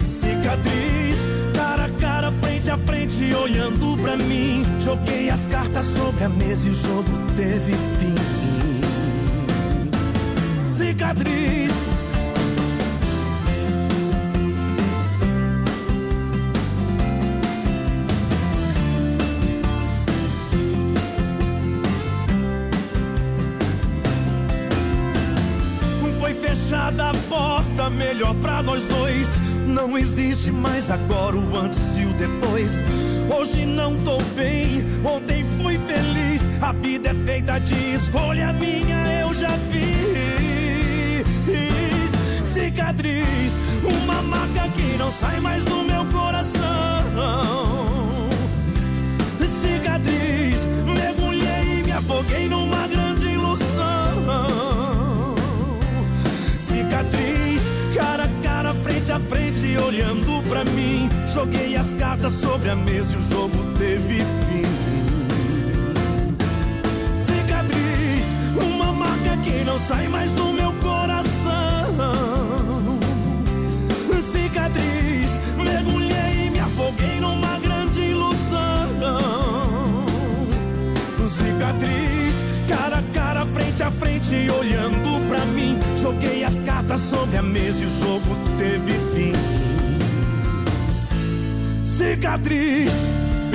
Cicatriz, cara a cara, frente a frente, olhando pra mim. Joguei as cartas sobre a mesa e o jogo teve fim. Cicatriz. Melhor pra nós dois. Não existe mais agora o antes e o depois. Hoje não tô bem, ontem A vida é feita de escolha minha, eu já fiz. Cicatriz, uma marca que não sai mais do meu coração. Cara, frente olhando pra mim. Joguei as cartas sobre a mesa e o jogo teve fim. Cicatriz, uma marca que não sai mais do meu coração. Cicatriz, mergulhei e me afoguei numa grande ilusão. Cicatriz, cara a cara, frente a frente, olhando. Joguei as cartas sobre a mesa e o jogo teve fim. Cicatriz.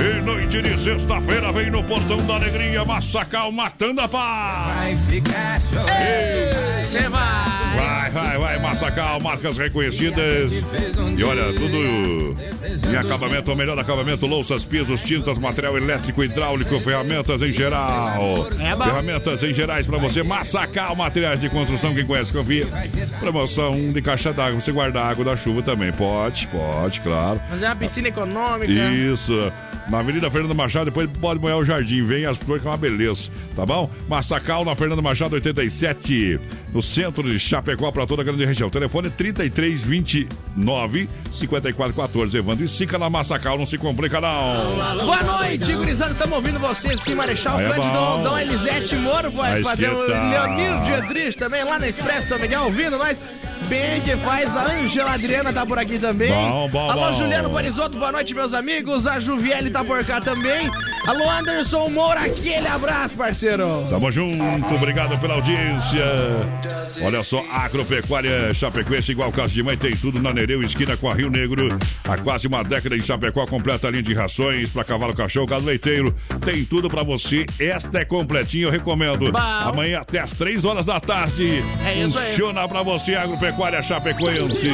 E noite de sexta-feira vem no Portão da Alegria Massacal matando a paz. Vai ficar chorando. Você vai. Vai, vai, vai, Massacal, marcas reconhecidas. E olha, tudo em acabamento, o melhor acabamento, louças, pisos, tintas, material elétrico, hidráulico, ferramentas em geral. É. Ferramentas em gerais pra você. Massacal, materiais de construção, quem conhece, confia. Promoção de caixa d'água, você guardar água da chuva também. Pode, pode, claro. Fazer uma piscina econômica. Isso. Na Avenida Fernando Machado, depois pode molhar o jardim. Vem as flores que é uma beleza, tá bom? Massacal na Fernando Machado 87, no centro de Chapecó, para toda a grande região. Telefone 3329 5414. Evandro e Sica na Massacal, não se complica não. Boa noite, gurizada. Estamos ouvindo vocês aqui Marechal Aí é Cândido. Rondão, Elisete Moro, voz padrão. Leonir Dietrich também, lá na Expresso São Miguel, ouvindo nós. Bem que faz, a Ângela Adriana tá por aqui também. Bom, bom, Alô, bom. Juliano Barisoto, boa noite, meus amigos. A Juviele tá por cá também. Alô, Anderson Moura, aquele abraço, parceiro. Tamo junto, obrigado pela audiência. Olha só, Agropecuária Chapecoense, igual casa de mãe, tem tudo na Nereu, esquina com a Rio Negro. Há quase uma década em Chapecó, completa a linha de rações para cavalo, cachorro, gado leiteiro. Tem tudo pra você. Esta é completinha, eu recomendo. Bom. Amanhã até as 3 horas da tarde. É isso aí. Funciona pra você, Agropecuária Chapecoense.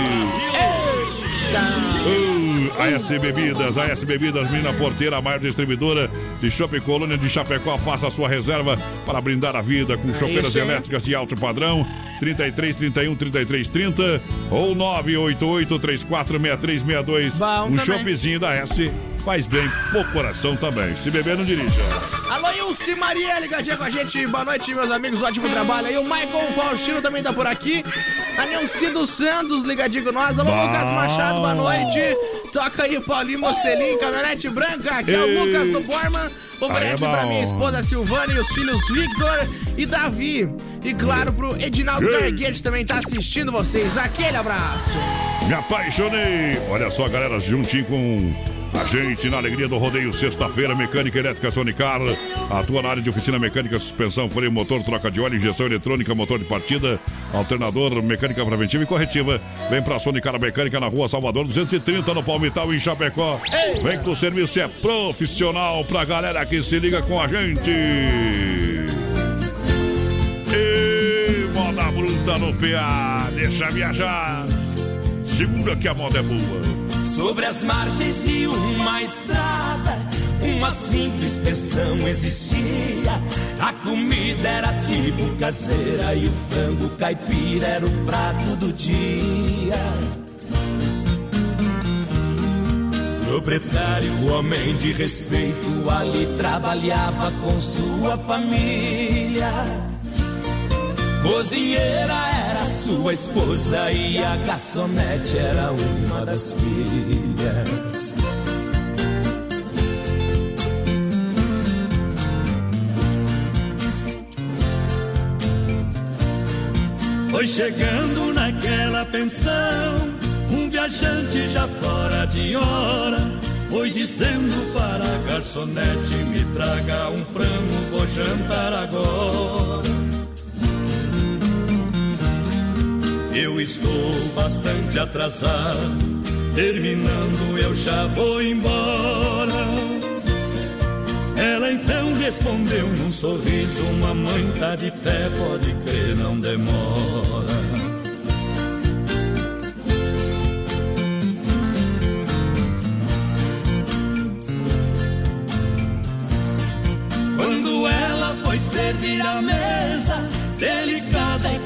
Uh, AS Bebidas, AS Bebidas, Mina Porteira, a maior distribuidora de Shopping Colônia de Chapecó. Faça a sua reserva para brindar a vida com chopeiras isso aí. elétricas de alto padrão. 33 31 33 30 ou 988 34 6362. Bom um também. da S faz bem pro coração também. Se beber, não dirija. Alô, Ilse Maria, ligadinha com a gente. Boa noite, meus amigos. Ótimo trabalho aí. O Michael Faustino também tá por aqui. A Nilce dos Santos, ligadinho com nós. Alô, Bom. Lucas Machado, boa noite. Toca aí o Paulinho Mocelin, caminhonete branca. Aqui é o. Lucas do Borman. Oferece é pra minha esposa Silvana e os filhos Victor e Davi. E claro, pro Edinaldo Ei. Garguete também tá assistindo vocês. Aquele abraço. Me apaixonei. Olha só, galera, juntinho com a gente na alegria do rodeio, sexta-feira, mecânica elétrica Sonicar. Atua na área de oficina mecânica, suspensão, freio, motor, troca de óleo, injeção eletrônica, motor de partida, alternador, mecânica preventiva e corretiva. Vem pra Sonicar Mecânica na rua Salvador 230, no Palmital, em Chapecó. Vem que o serviço é profissional pra galera que se liga com a gente. E moda bruta no PA, deixa viajar. Segura que a moda é boa. Sobre as margens de uma estrada, uma simples pensão existia. A comida era tipo caseira e o frango caipira era o prato do dia. Proprietário, homem de respeito, ali trabalhava com sua família. Cozinheira era sua esposa e a garçonete era uma das filhas. Foi chegando naquela pensão, um viajante já fora de hora. Foi dizendo para a garçonete: me traga um frango, vou jantar agora. Eu estou bastante atrasado, terminando eu já vou embora. Ela então respondeu num sorriso: Mamãe tá de pé, pode crer, não demora. Quando ela servir a mesa, delicada e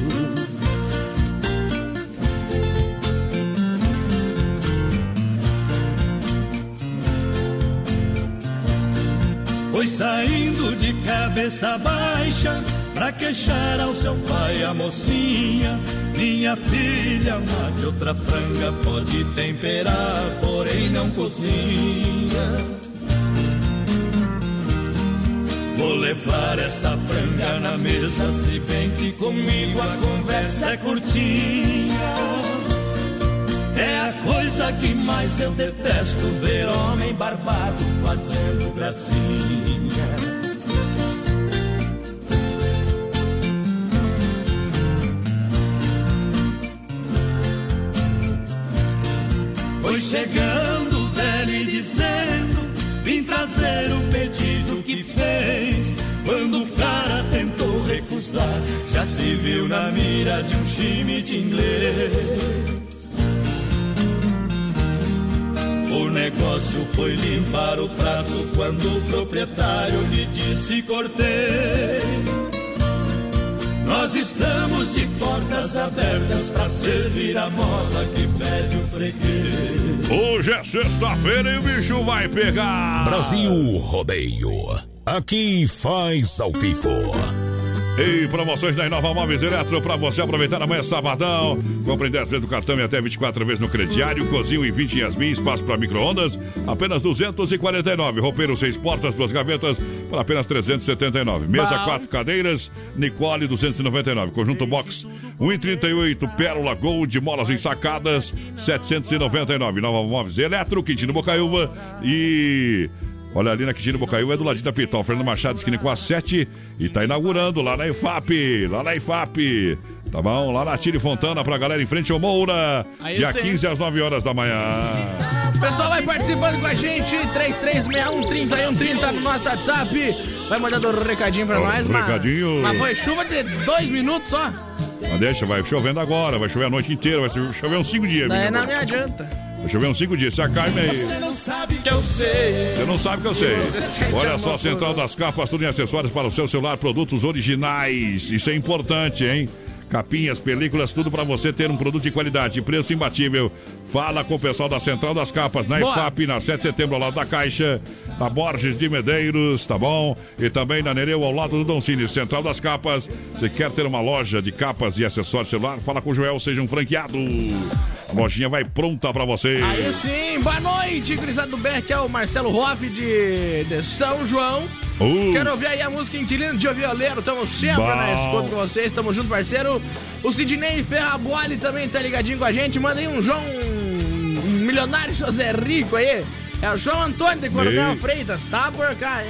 saindo de cabeça baixa pra queixar ao seu pai a mocinha. Minha filha, mate outra franga, pode temperar, porém não cozinha. Vou levar essa franga na mesa, se bem que comigo a conversa é curtinha. É a coisa que mais eu detesto, ver homem barbado fazendo gracinha. Foi chegando o velho e dizendo: Vim trazer o pedido que fez. Quando o cara tentou recusar, já se viu na mira de um time de inglês. Negócio foi limpar o prato quando o proprietário lhe disse: Cortei. Nós estamos de portas abertas para servir a moda que pede o freguês. Hoje é sexta-feira e o bicho vai pegar. Brasil Rodeio. Aqui faz ao vivo. E promoções da Inova Móveis Eletro para você aproveitar amanhã sabadão. Compre 10 vezes no cartão e até 24 vezes no crediário. Cozinho e 20 em Yasmin, espaço para micro-ondas. Apenas 249. Roupeiro 6 portas, duas gavetas por apenas 379. Mesa Bom. 4 cadeiras, Nicole 299. Conjunto box 1,38. Pérola Gold, molas ensacadas 799. Nova Móveis Eletro, Quintino Bocaiúva e Olha ali na Quintino Bocaiúva é do ladinho da Pitol. Fernando Machado, esquina com a 7 e tá inaugurando lá na IFAP. Lá na IFAP. Tá bom? Lá na Tire Fontana pra galera em frente ao Moura. Aí dia sim. 15 às 9 horas da manhã. O pessoal vai participando com a gente, 3361-3130 no nosso WhatsApp. Vai mandando um recadinho pra Ó, nós, recadinho. Mas foi chuva de dois minutos só. Mas deixa, vai chovendo agora, vai chover a noite inteira, vai chover uns 5 dias. Daí não me adianta. Vai chover uns 5 dias. Se acalme aí. Você não sabe que eu sei. Você não sabe que eu sei. Olha só, Central das Capas, tudo em acessórios para o seu celular, produtos originais. Isso é importante, hein? Capinhas, películas, tudo para você ter um produto de qualidade preço imbatível. Fala com o pessoal da Central das Capas, na Boa. IFAP, na 7 de setembro, ao lado da Caixa, na Borges de Medeiros, tá bom? E também na Nereu, ao lado do Don Cine, Central das Capas. Você quer ter uma loja de capas e acessórios celular? Fala com o Joel, seja um franqueado. A lojinha vai pronta para você. Aí sim, boa noite, gurizada do BR, que é o Marcelo Hoff de, de São João. Uh. Quero ouvir aí a música Inquilino de Violeiro, tamo sempre Bom. na escuta com vocês, tamo junto, parceiro. O Sidney Ferraboli também tá ligadinho com a gente, manda aí um João milionário José Rico aí. É o João Antônio de Coronel Ei. Freitas, tá por cá,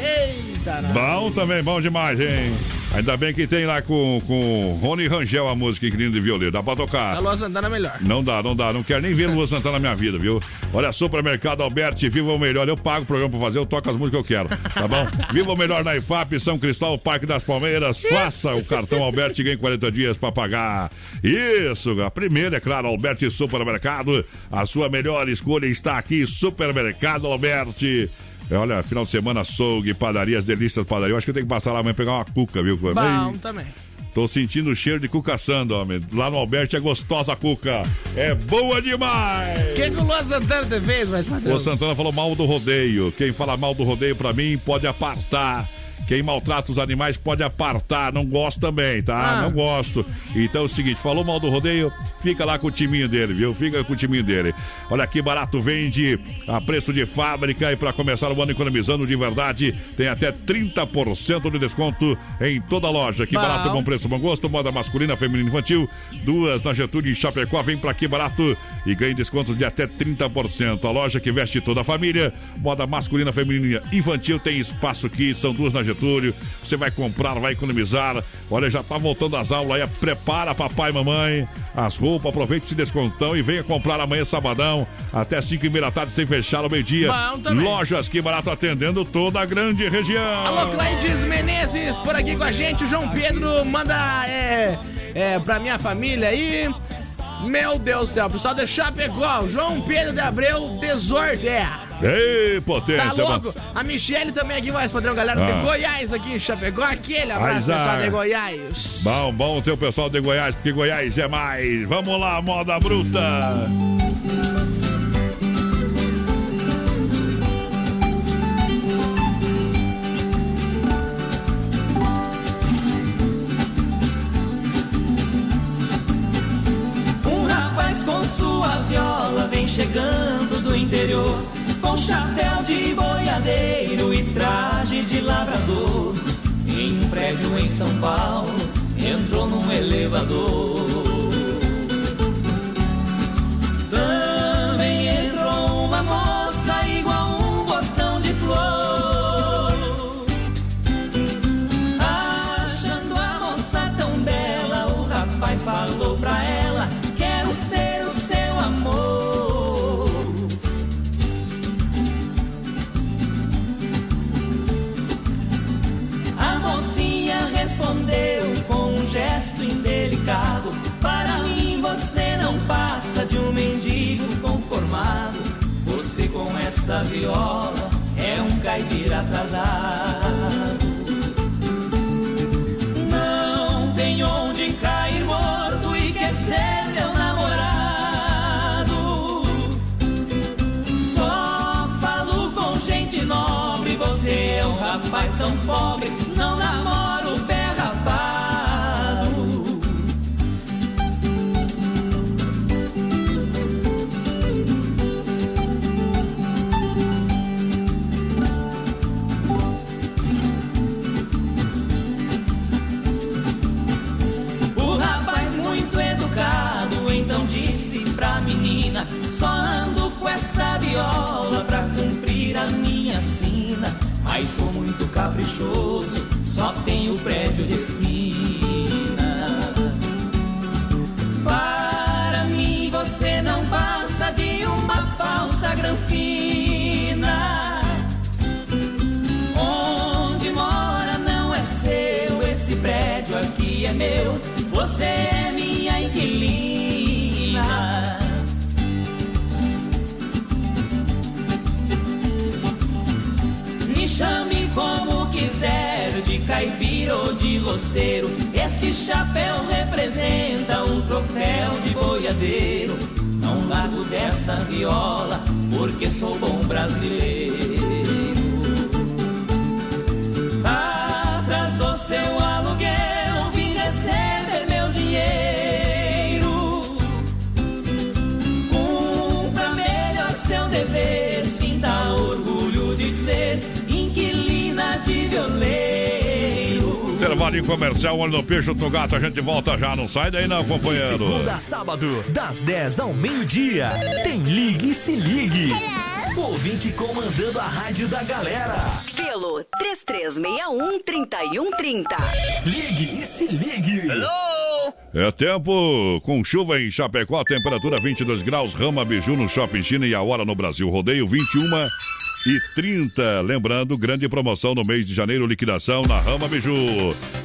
Bom também, bom demais, hein? Ainda bem que tem lá com, com Rony Rangel a música Inquilino de Violeiro. Dá pra tocar. A Lua Santana é melhor. Não dá, não dá. Não quero nem ver Lua Santana na minha vida, viu? Olha, Supermercado Alberti, viva o melhor. Eu pago o programa pra fazer, eu toco as músicas que eu quero, tá bom? Viva o melhor na IFAP, São Cristóvão, Parque das Palmeiras. Faça o cartão Alberti e ganhe 40 dias pra pagar. Isso, a primeira, é claro, Alberti Supermercado. A sua melhor escolha está aqui, Supermercado Alberti. É, Olha, final de semana, açougue, padarias, delícias, padaria. Eu acho que eu tenho que passar lá amanhã pegar uma cuca, viu? Bom Bem- também. Tô sentindo o cheiro de cuca sando, homem. Lá no Alberti é gostosa a cuca. É boa demais! O que, que o Lua Santana te fez, mais? O Santana falou mal do rodeio. Quem fala mal do rodeio pra mim pode apartar. Quem maltrata os animais pode apartar. Não gosto também, tá? Ah. Não gosto. Então é o seguinte: falou mal do rodeio, fica lá com o timinho dele, viu? Fica com o timinho dele. Olha que barato vende a preço de fábrica e para começar o ano economizando de verdade, tem até 30% de desconto em toda a loja. Que barato, bom preço, bom gosto. Moda masculina, feminina infantil. Duas na Getúlio e Chapecó. Vem pra que barato e ganhe descontos de até 30%. A loja que veste toda a família. Moda masculina, feminina infantil tem espaço aqui. São duas na Getúlio Getúlio. Você vai comprar, vai economizar. Olha, já tá voltando as aulas aí. Prepara papai e mamãe as roupas, aproveite esse descontão e venha comprar amanhã sabadão, até 5 e meia da tarde, sem fechar ao meio-dia. Lojas que barato atendendo toda a grande região. Alô, Cleides Menezes, por aqui com a gente. O João Pedro manda é, é, pra minha família aí. Meu Deus do céu, pessoal de Chapecó, João Pedro de Abreu, Desordem. Ei, potência. Tá louco? A Michele também aqui, mais padrão, galera Ah. de Goiás aqui em Chapecó. Aquele abraço, Aizar. pessoal de Goiás. Bom, bom ter o pessoal de Goiás, porque Goiás é mais. Vamos lá, moda bruta. Viola vem chegando do interior, com chapéu de boiadeiro e traje de lavrador. Em um prédio em São Paulo, entrou num elevador. Indelicado: Para mim você não passa de um mendigo conformado. Você com essa viola é um caipira atrasado. Não tem onde cair morto e quer ser meu namorado. Só falo com gente nobre. Você é um rapaz tão pobre. Caprichoso, só tenho prédio de esquina. Para mim você não passa de uma falsa granfina. Onde mora não é seu, esse prédio aqui é meu. Você é minha inquilina. Me chame como quiser, de caipira ou de roceiro. Este chapéu representa um troféu de boiadeiro. Não largo dessa viola, porque sou bom brasileiro. De violeiro. Intervalo comercial, olho no peixe, no gato. A gente volta já, não sai daí não, De companheiro. segunda a sábado, das 10 ao meio-dia. Tem Ligue e Se Ligue. Ouvinte comandando a rádio da galera. Pelo 3361-3130. Ligue e Se Ligue. É tempo com chuva em Chapecó, temperatura 22 graus, Rama Biju no Shopping China e a hora no Brasil. Rodeio 21 e 30. Lembrando, grande promoção no mês de janeiro, liquidação na Rama Biju.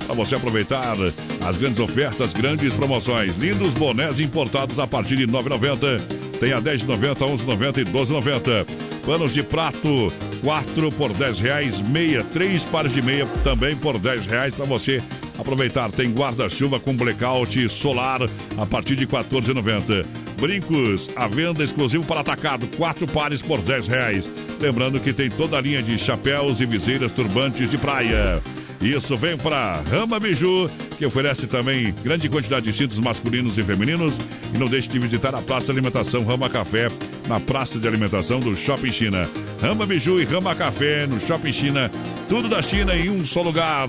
Para você aproveitar as grandes ofertas, grandes promoções. Lindos bonés importados a partir de R$ 9,90. Tem a 10,90, 11,90 e 12,90. Panos de prato, 4 por 10 reais, meia, três pares de meia também por 10 reais para você aproveitar. Tem guarda-chuva com blackout solar a partir de R$ 14,90. Brincos, à venda exclusivo para atacado, quatro pares por 10 reais. Lembrando que tem toda a linha de chapéus e viseiras turbantes de praia. Isso vem para Rama Biju, que oferece também grande quantidade de cintos masculinos e femininos. E não deixe de visitar a Praça Alimentação Rama Café, na Praça de Alimentação do Shopping China. Rama Biju e Rama Café no Shopping China. Tudo da China em um só lugar.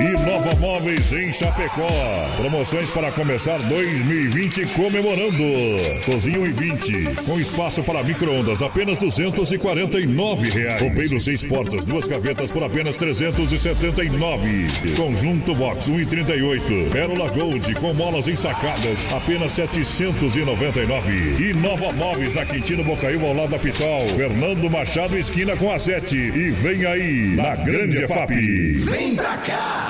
Inova Móveis em Chapecó. Promoções para começar 2020 comemorando. Cozinha 1,20 com espaço para micro-ondas apenas 249 reais. Roupeiro seis portas, duas gavetas por apenas 379. Conjunto Box 1,38. Pérola Gold com molas ensacadas apenas 799. Inova Móveis na Quintino Bocaiúva ao lado da Pitol. Fernando Machado esquina com a 7. E vem aí na Grande EFAP. Vem pra cá!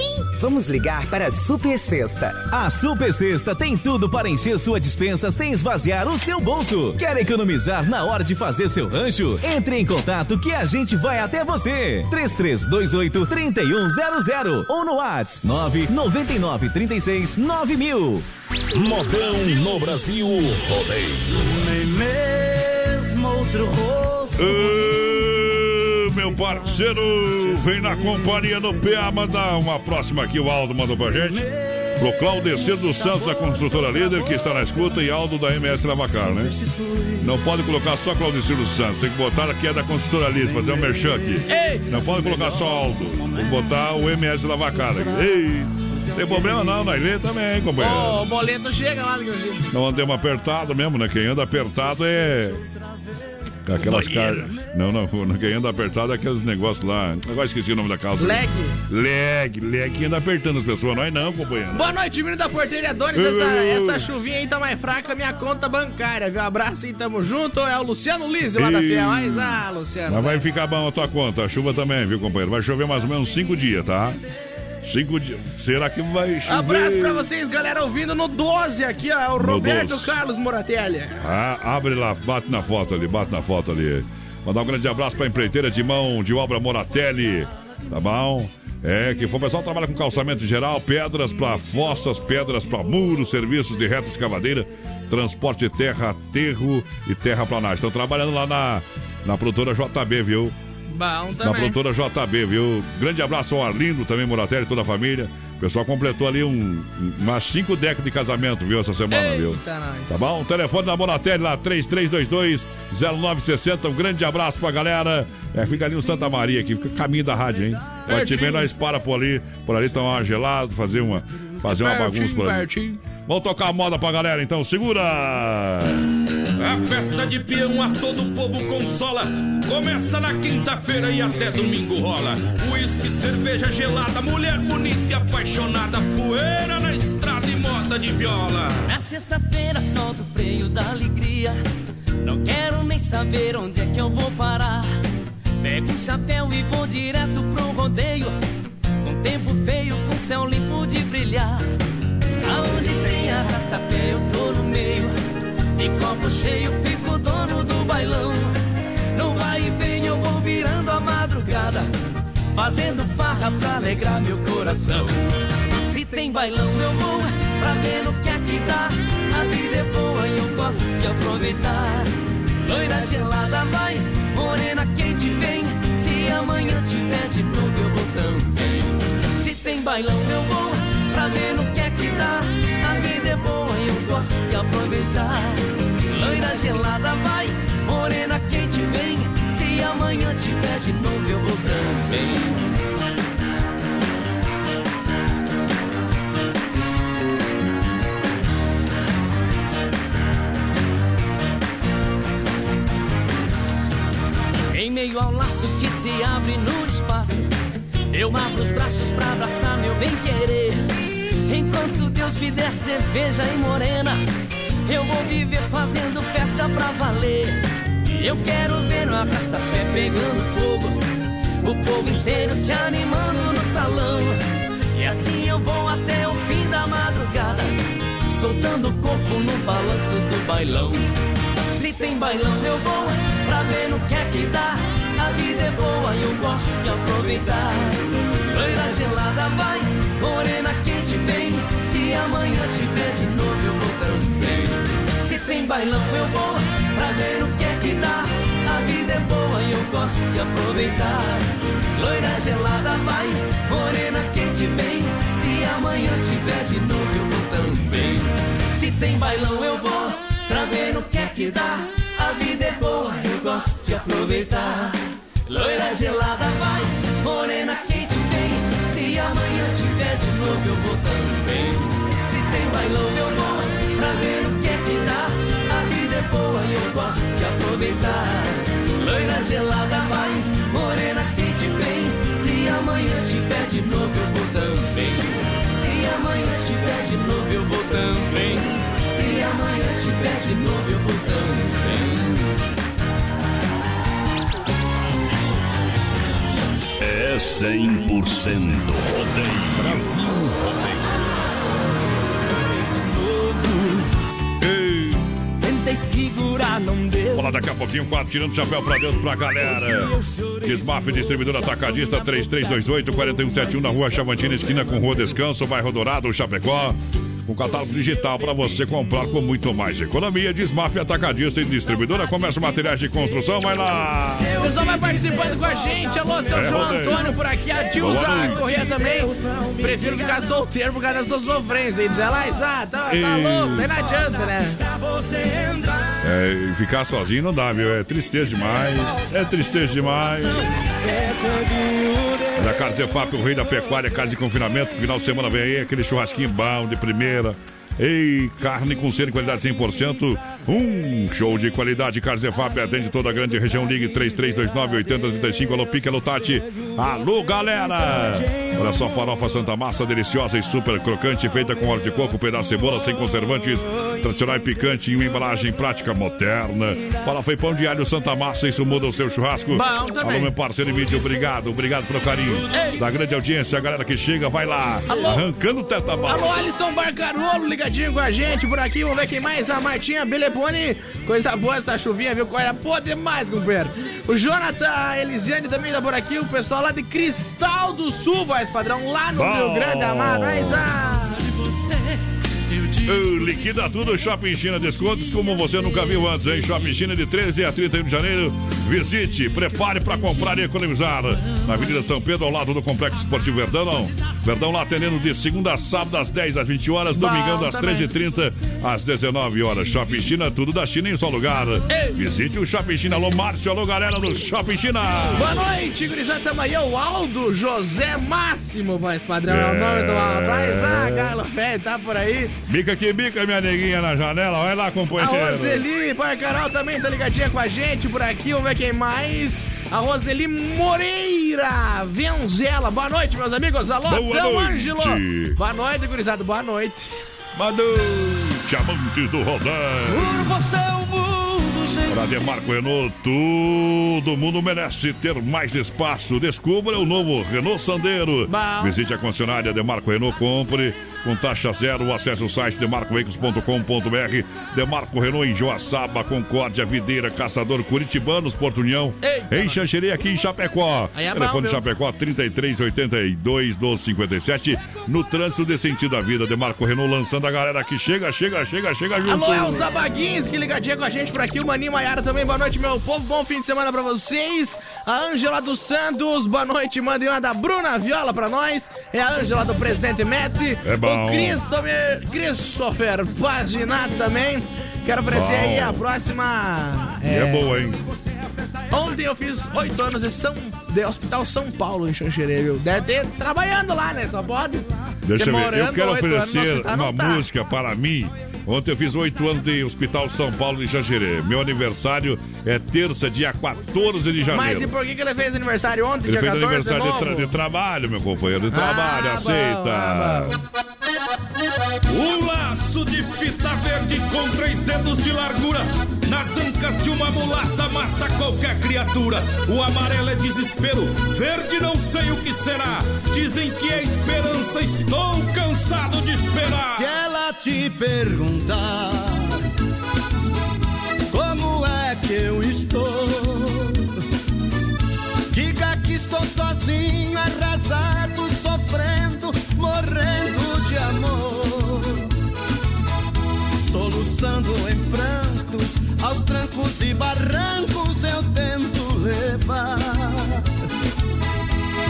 Vamos ligar para a Super Sexta. A Super Sexta tem tudo para encher sua dispensa sem esvaziar o seu bolso. Quer economizar na hora de fazer seu rancho? Entre em contato que a gente vai até você. 3328 3100 ou no WhatsApp 999 36 9000. Modão no Brasil Rodeio. Nem mesmo outro rosto. Meu parceiro, vem na companhia do PA, mandar uma próxima aqui, o Aldo mandou pra gente. Pro Claudecer dos Santos, da construtora líder, que está na escuta, e Aldo da MS Lavacar, né? Não pode colocar só Claudecer dos Santos, tem que botar aqui é da construtora líder, fazer um merchan aqui. Não pode colocar só Aldo, tem que botar o MS Lavacar aqui. Ei! Tem problema não, na ilha também, companheiro. Ô, o boleto chega lá. Não andemos apertado mesmo, né? Quem anda apertado é. Aquelas caras. Não, não, não, quem anda apertado é aqueles negócios lá. Agora esqueci o nome da casa. Leg. Leg, leg, quem anda apertando as pessoas, nós não, companheiro. Boa noite, menino da porteira Adonis. Essa, essa chuvinha aí tá mais fraca, minha conta bancária, viu? Abraço e tamo junto. É o Luciano Lise lá da. Fiel. Mas, ah, Luciano. Mas vai ficar bom a tua conta, a chuva também, viu, companheiro? Vai chover mais ou menos cinco dias, tá? Cinco dias. Será que vai chover? Abraço pra vocês, galera, ouvindo no 12 aqui, ó. O No Roberto 12. Carlos Moratelli. Ah, abre lá, bate na foto ali, bate na foto ali. Mandar um grande abraço pra empreiteira de mão de obra Moratelli. Tá bom? É, que foi o pessoal trabalha com calçamento geral, pedras pra fossas, pedras pra muros, serviços de reto escavadeira, transporte de terra, aterro e terraplanagem. Estão trabalhando lá na, na produtora JB, viu? Bom Na também. produtora JB, viu? Grande abraço ao Arlindo, também Moratelli, toda a família. O pessoal completou ali um, umas cinco décadas de casamento, viu, essa semana, viu? Eita, nós. Tá bom? O telefone da Moratelli lá, 3322-0960. Um grande abraço pra galera. É, fica ali no Santa Maria, aqui, fica caminho da rádio, hein? Pode Pertinho. bem, nós para por ali, por ali tomar uma gelada, fazer uma, fazer uma bagunça por ali. pertinho. Vamos tocar a moda pra galera, então, segura! A festa de peão a todo povo consola. Começa na quinta-feira e até domingo rola. Uísque, cerveja gelada, mulher bonita e apaixonada. Poeira na estrada e moda de viola. Na sexta-feira solto o freio da alegria. Não quero nem saber onde é que eu vou parar. Pego um chapéu e vou direto pro rodeio. Com tempo feio, com céu limpo de brilhar. Tem arrasta-pé, eu tô no meio. De copo cheio, fico dono do bailão. No vai e vem, eu vou virando a madrugada. Fazendo farra pra alegrar meu coração. Se tem bailão, eu vou pra ver no que é que dá. A vida é boa e eu gosto de aproveitar. Loira gelada vai, morena quente vem. Se amanhã tiver de novo, eu vou também. Se tem bailão, eu vou gosto de aproveitar. Loira gelada vai, morena quente vem. Se amanhã tiver de novo, eu vou também. Em meio ao laço que se abre no espaço, eu abro os braços pra abraçar meu bem querer. Enquanto Deus me der cerveja e morena, eu vou viver fazendo festa pra valer. Eu quero ver no arrasta-pé pegando fogo, o povo inteiro se animando no salão. E assim eu vou até o fim da madrugada, soltando o corpo no balanço do bailão. Se tem bailão, eu vou pra ver no que é que dá. A vida é boa e eu gosto de aproveitar. Loira gelada vai, morena quente vem. Se amanhã tiver de novo eu vou também. Se tem bailão eu vou, pra ver o que é que dá. A vida é boa e eu gosto de aproveitar. Loira gelada vai, morena quente vem. Se amanhã tiver de novo eu vou também. Se tem bailão eu vou, pra ver no que é que dá. A vida é boa, eu gosto de aproveitar. Loira gelada vai, morena quente amanhã tiver de novo eu vou também. Se tem bailão eu vou, pra ver no que é que dá. A vida é boa e eu gosto de aproveitar. Loira gelada vai, morena quente vem. Se amanhã tiver de novo eu vou também. Se amanhã tiver de novo eu vou também. Se amanhã tiver de novo eu É 100% rodeio. Brasil Tentei segurar, não deu. Vamos lá daqui a pouquinho, quatro tirando o chapéu pra dentro pra galera. Desmaf Distribuidor Atacadista 3328-4171 na rua Chavantina, esquina com Rua Descanso, bairro Dourado, Chapecó. Com catálogo digital para você comprar com muito mais economia. Desmaf Atacadista e Distribuidora Comércio Materiais de Construção. Vai lá! O pessoal vai participando com a gente. Alô, seu É, João rodeio. Antônio por aqui. A Dilza. Corrêa também. Prefiro ficar solteiro por causa dessa sofrência. E diz ela, ah, tá, tá Ei. louco, não adianta, né? É, e ficar sozinho não dá, viu? É tristeza demais. É tristeza demais. Da Carne Zefap, o rei da pecuária, carne de confinamento. Final de semana vem aí, aquele churrasquinho bom de primeira. Ei, carne com selo e qualidade 100%. Um show de qualidade. Carne Zefap atende toda a grande região. Ligue 3329-8035. Alô, Pique, alô, Tati. Alô, galera! Olha só, farofa Santa Massa, deliciosa e super crocante, feita com óleo de coco, pedaço de cebola, sem conservantes, tradicional e picante, em uma embalagem prática moderna. Farofa e pão de alho Santa Massa, isso muda o seu churrasco. Alô, meu parceiro e mídia, obrigado, obrigado pelo carinho. Ei. Da grande audiência, a galera que chega, vai lá, Alô. arrancando o teta Alô, bala. Alisson Barcarolo, ligadinho com a gente por aqui. Vamos ver quem mais. A Martinha Belepone. Coisa boa essa chuvinha, viu? Olha, pô, demais, companheiro. O Jonathan, a Elisiane também tá por aqui. O pessoal lá de Cristal do Sul, voz padrão, lá no Bom. Rio Grande Amado. Mas, ah, Liquida tudo, Shopping China Descontos como você nunca viu antes, hein? Shopping China de 13 a 31 de janeiro. Visite, prepare para comprar e economizar. Na Avenida São Pedro, ao lado do Complexo Esportivo Verdão. Verdão lá atendendo de segunda a sábado, às 10 às 20 horas, domingão das também. 13h30 às 19 horas. Shopping China, tudo da China em só lugar. Visite o Shopping China. Alô, Márcio, alô, galera do Shopping China. Boa noite, gurizada. Tamo aí. O Aldo José Máximo, voz padrão. É o nome do Aldo. Mas, ah, Galo Velho, tá por aí. Bica que bica, minha neguinha na janela. Vai lá, A companheiro. Roseli Barcarol também tá ligadinha com a gente por aqui. Vamos ver quem mais. A Roseli Moreira Venzela. Boa noite, meus amigos. Alô, Boa. Ângelo. Boa noite, gurizada. Boa noite. Boa noite, amantes do Rodão. Por você o mundo, gente. Para Demarco Renault, todo mundo merece ter mais espaço. Descubra o novo Renault Sandero. Bom. Visite a concessionária Demarco Renault, compre com taxa zero. Acesse o site demarcoveículos.com.br. Demarco Renault em Joaçaba, Concórdia, Videira, Caçador, Curitibanos, Porto União. Eita, em Xanxerê, aqui em Chapecó. Aí é Telefone viu? Chapecó 3382 1257. No trânsito de sentido da vida, Demarco Renault lançando a galera que chega, chega, chega, chega junto. Alô, Elza Baguinski, ligadinha com a gente por aqui. O Maninho Maiara também. Boa noite, meu povo. Bom fim de semana pra vocês. A Ângela dos Santos, boa noite. Mandem uma da Bruna Viola pra nós. É a Ângela do Presidente Metzi. É bom. O Christopher, Christopher Paginato também. Quero oferecer Bom. aí a próxima. E é boa, hein? Ontem eu fiz oito anos de, São, de Hospital São Paulo em Xanxerê, viu? Deve ter trabalhando lá, né? Só pode. Deixa eu ver, eu quero oferecer hospital, uma não tá. música para mim. Ontem eu fiz oito anos de Hospital São Paulo de Xanxerê. Meu aniversário é terça, dia 14 de Mas e janeiro. por que, que ele fez aniversário ontem, Ele dia fez 14 aniversário de, tra- de trabalho, meu companheiro, de trabalho, Ah, bom, aceita. ah, bom. O laço de fita verde com três dedos de largura. Nas ancas de uma mulata mata qualquer criatura. O amarelo é desespero, verde não sei o que será. Dizem que é esperança, estou cansado de esperar. Se ela te perguntar como é que eu estou, diga que estou sozinho, arrasado, sofrendo, morrendo pensando em prantos, aos trancos e barrancos eu tento levar.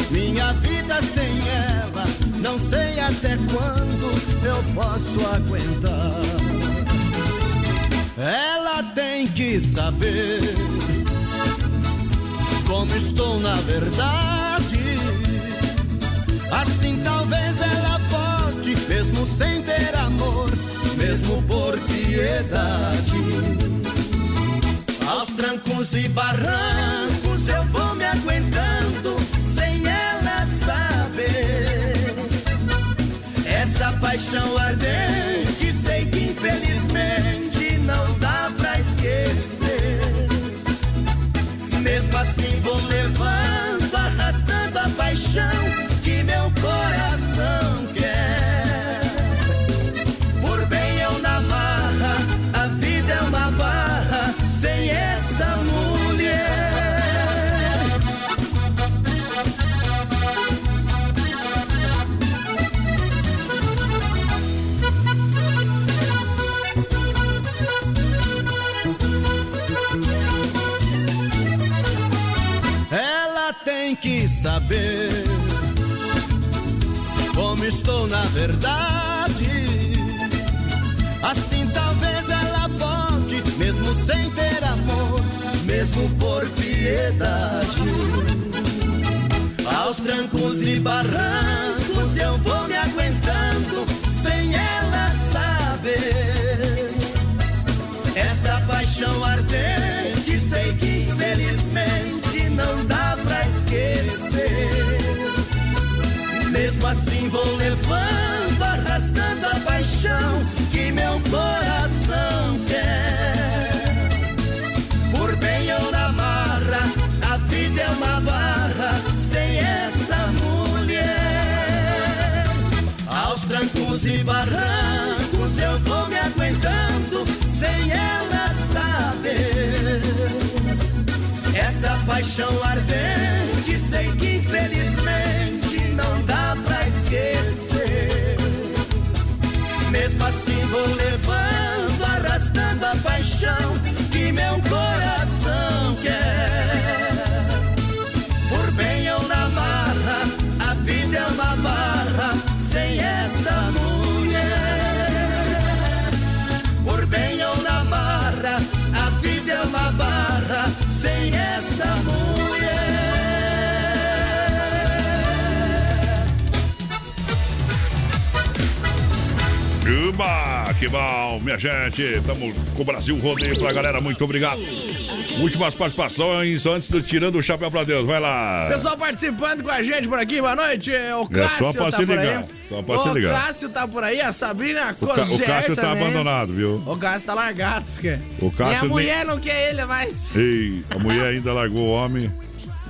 Minha vida sem ela, não sei até quando eu posso aguentar. Ela tem que saber como estou na verdade. Assim talvez ela pode mesmo sem ter amor mesmo por piedade. Aos trancos e barrancos eu vou me aguentando sem ela saber. Essa paixão ardente sei que infelizmente não dá pra esquecer. Mesmo assim vou levando, arrastando a paixão verdade. Assim talvez ela pode, mesmo sem ter amor, mesmo por piedade. Aos trancos e barrancos eu vou me aguentando paixão que meu coração quer. Por bem eu na marra, a vida é uma barra sem essa mulher. Aos trancos e barrancos eu vou me aguentando sem ela saber. Essa paixão ardente sei que infelizmente paixão que meu coração quer. Por bem eu na marra, a vida é uma barra sem essa mulher. Por bem eu na marra, a vida é uma barra sem essa mulher. Uba, que bom, minha gente. Estamos com o Brasil Rodeio pra galera, muito obrigado. Últimas participações antes do Tirando o Chapéu pra Deus, vai lá. Pessoal participando com a gente por aqui, boa noite. O É Cássio só pra tá se por ligar, aí. só pra se o ligar. Cássio tá por aí, a Sabrina O, Ca- o Cássio tá também. abandonado, viu? O Cássio tá largado, se quer. O Cássio Minha nem- mulher não quer ele mais. Ei, a mulher ainda largou o homem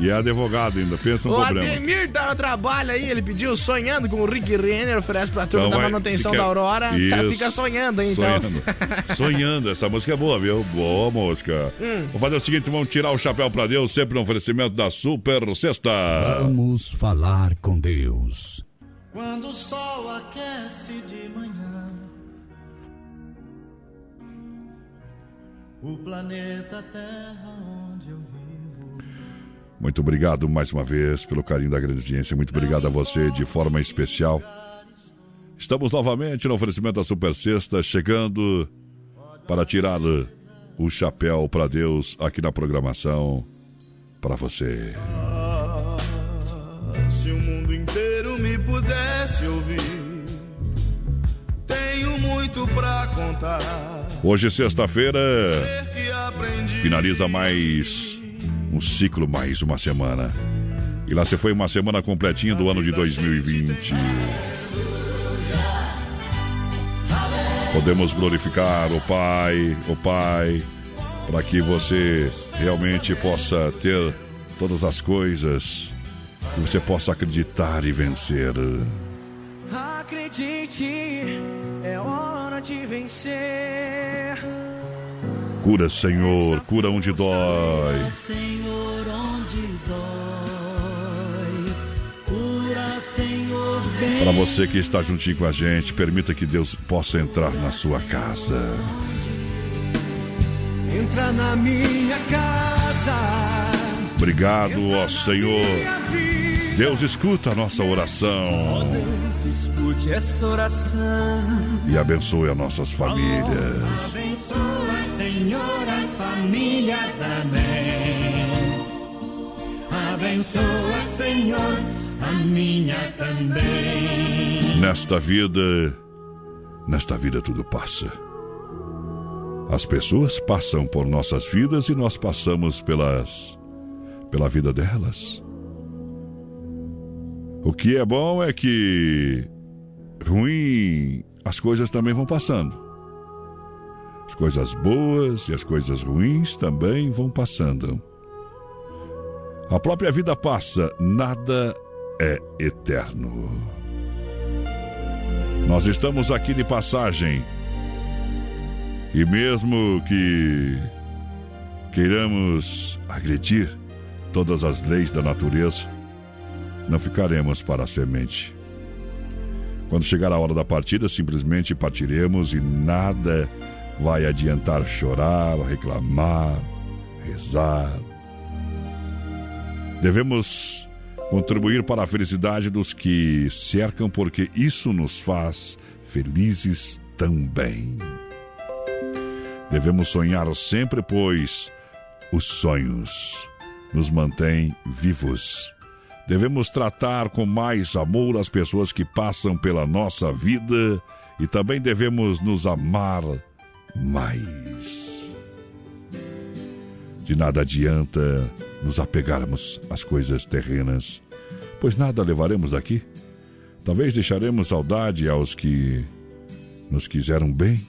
e é advogado ainda, pensa no o problema. Ademir tá no trabalho aí, ele pediu sonhando com o Rick Renner, oferece pra turma Então da manutenção fica- da Aurora. Tá, Isso. fica sonhando aí, então. Sonhando. Sonhando, essa música é boa, viu? Boa música. Hum. Vou fazer o seguinte, vamos tirar o chapéu pra Deus, sempre no oferecimento da Super Sexta. Vamos falar com Deus. Quando o sol aquece de manhã, o planeta Terra onde eu vivo. Muito obrigado mais uma vez pelo carinho da grande audiência. Muito obrigado a você de forma especial. Estamos novamente no oferecimento da Super Sexta, chegando para tirar o chapéu para Deus aqui na programação para você. Se o mundo inteiro me pudesse ouvir, tenho muito pra contar. Hoje, sexta-feira, finaliza mais um ciclo, mais uma semana. E lá se foi uma semana completinha do ano de 2020. Podemos glorificar o Pai, o Pai, para que você realmente possa ter todas as coisas que você possa acreditar e vencer. Acredite, é hora de vencer. Cura, Senhor, cura onde dói. Senhor, onde dói. Cura, Senhor. Para você que está juntinho com a gente, permita que Deus possa entrar na sua casa. Entra na minha casa. Obrigado, ó Senhor. Deus escuta a nossa oração. escute essa oração. E abençoe as nossas famílias. Senhor, as famílias. Amém. Abençoa, Senhor, a minha também. Nesta vida, nesta vida tudo passa. As pessoas passam por nossas vidas e nós passamos pelas pela vida delas. O que é bom é que ruim, as coisas também vão passando. As coisas boas e as coisas ruins também vão passando. A própria vida passa, nada é eterno. Nós estamos aqui de passagem. E mesmo que queiramos agredir todas as leis da natureza, não ficaremos para a semente. Quando chegar a hora da partida, simplesmente partiremos e nada vai adiantar chorar, reclamar, rezar. Devemos contribuir para a felicidade dos que cercam, porque isso nos faz felizes também. Devemos sonhar sempre, pois os sonhos nos mantêm vivos. Devemos tratar com mais amor as pessoas que passam pela nossa vida e também devemos nos amar mais. De nada adianta nos apegarmos às coisas terrenas, pois nada levaremos daqui. Talvez deixaremos saudade aos que nos quiseram bem.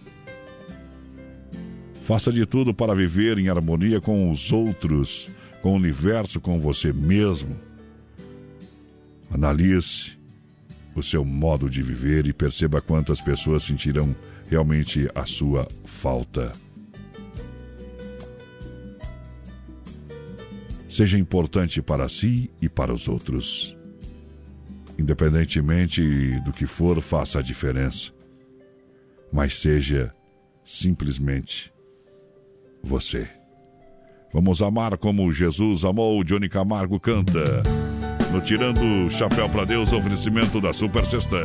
Faça de tudo para viver em harmonia com os outros, com o universo, com você mesmo. Analise o seu modo de viver e perceba quantas pessoas sentirão realmente a sua falta. Seja importante para si e para os outros. Independentemente do que for, faça a diferença. Mas seja simplesmente você. Vamos amar como Jesus amou, Johnny Camargo canta. No Tirando o Chapéu para Deus, oferecimento da Super Sexta.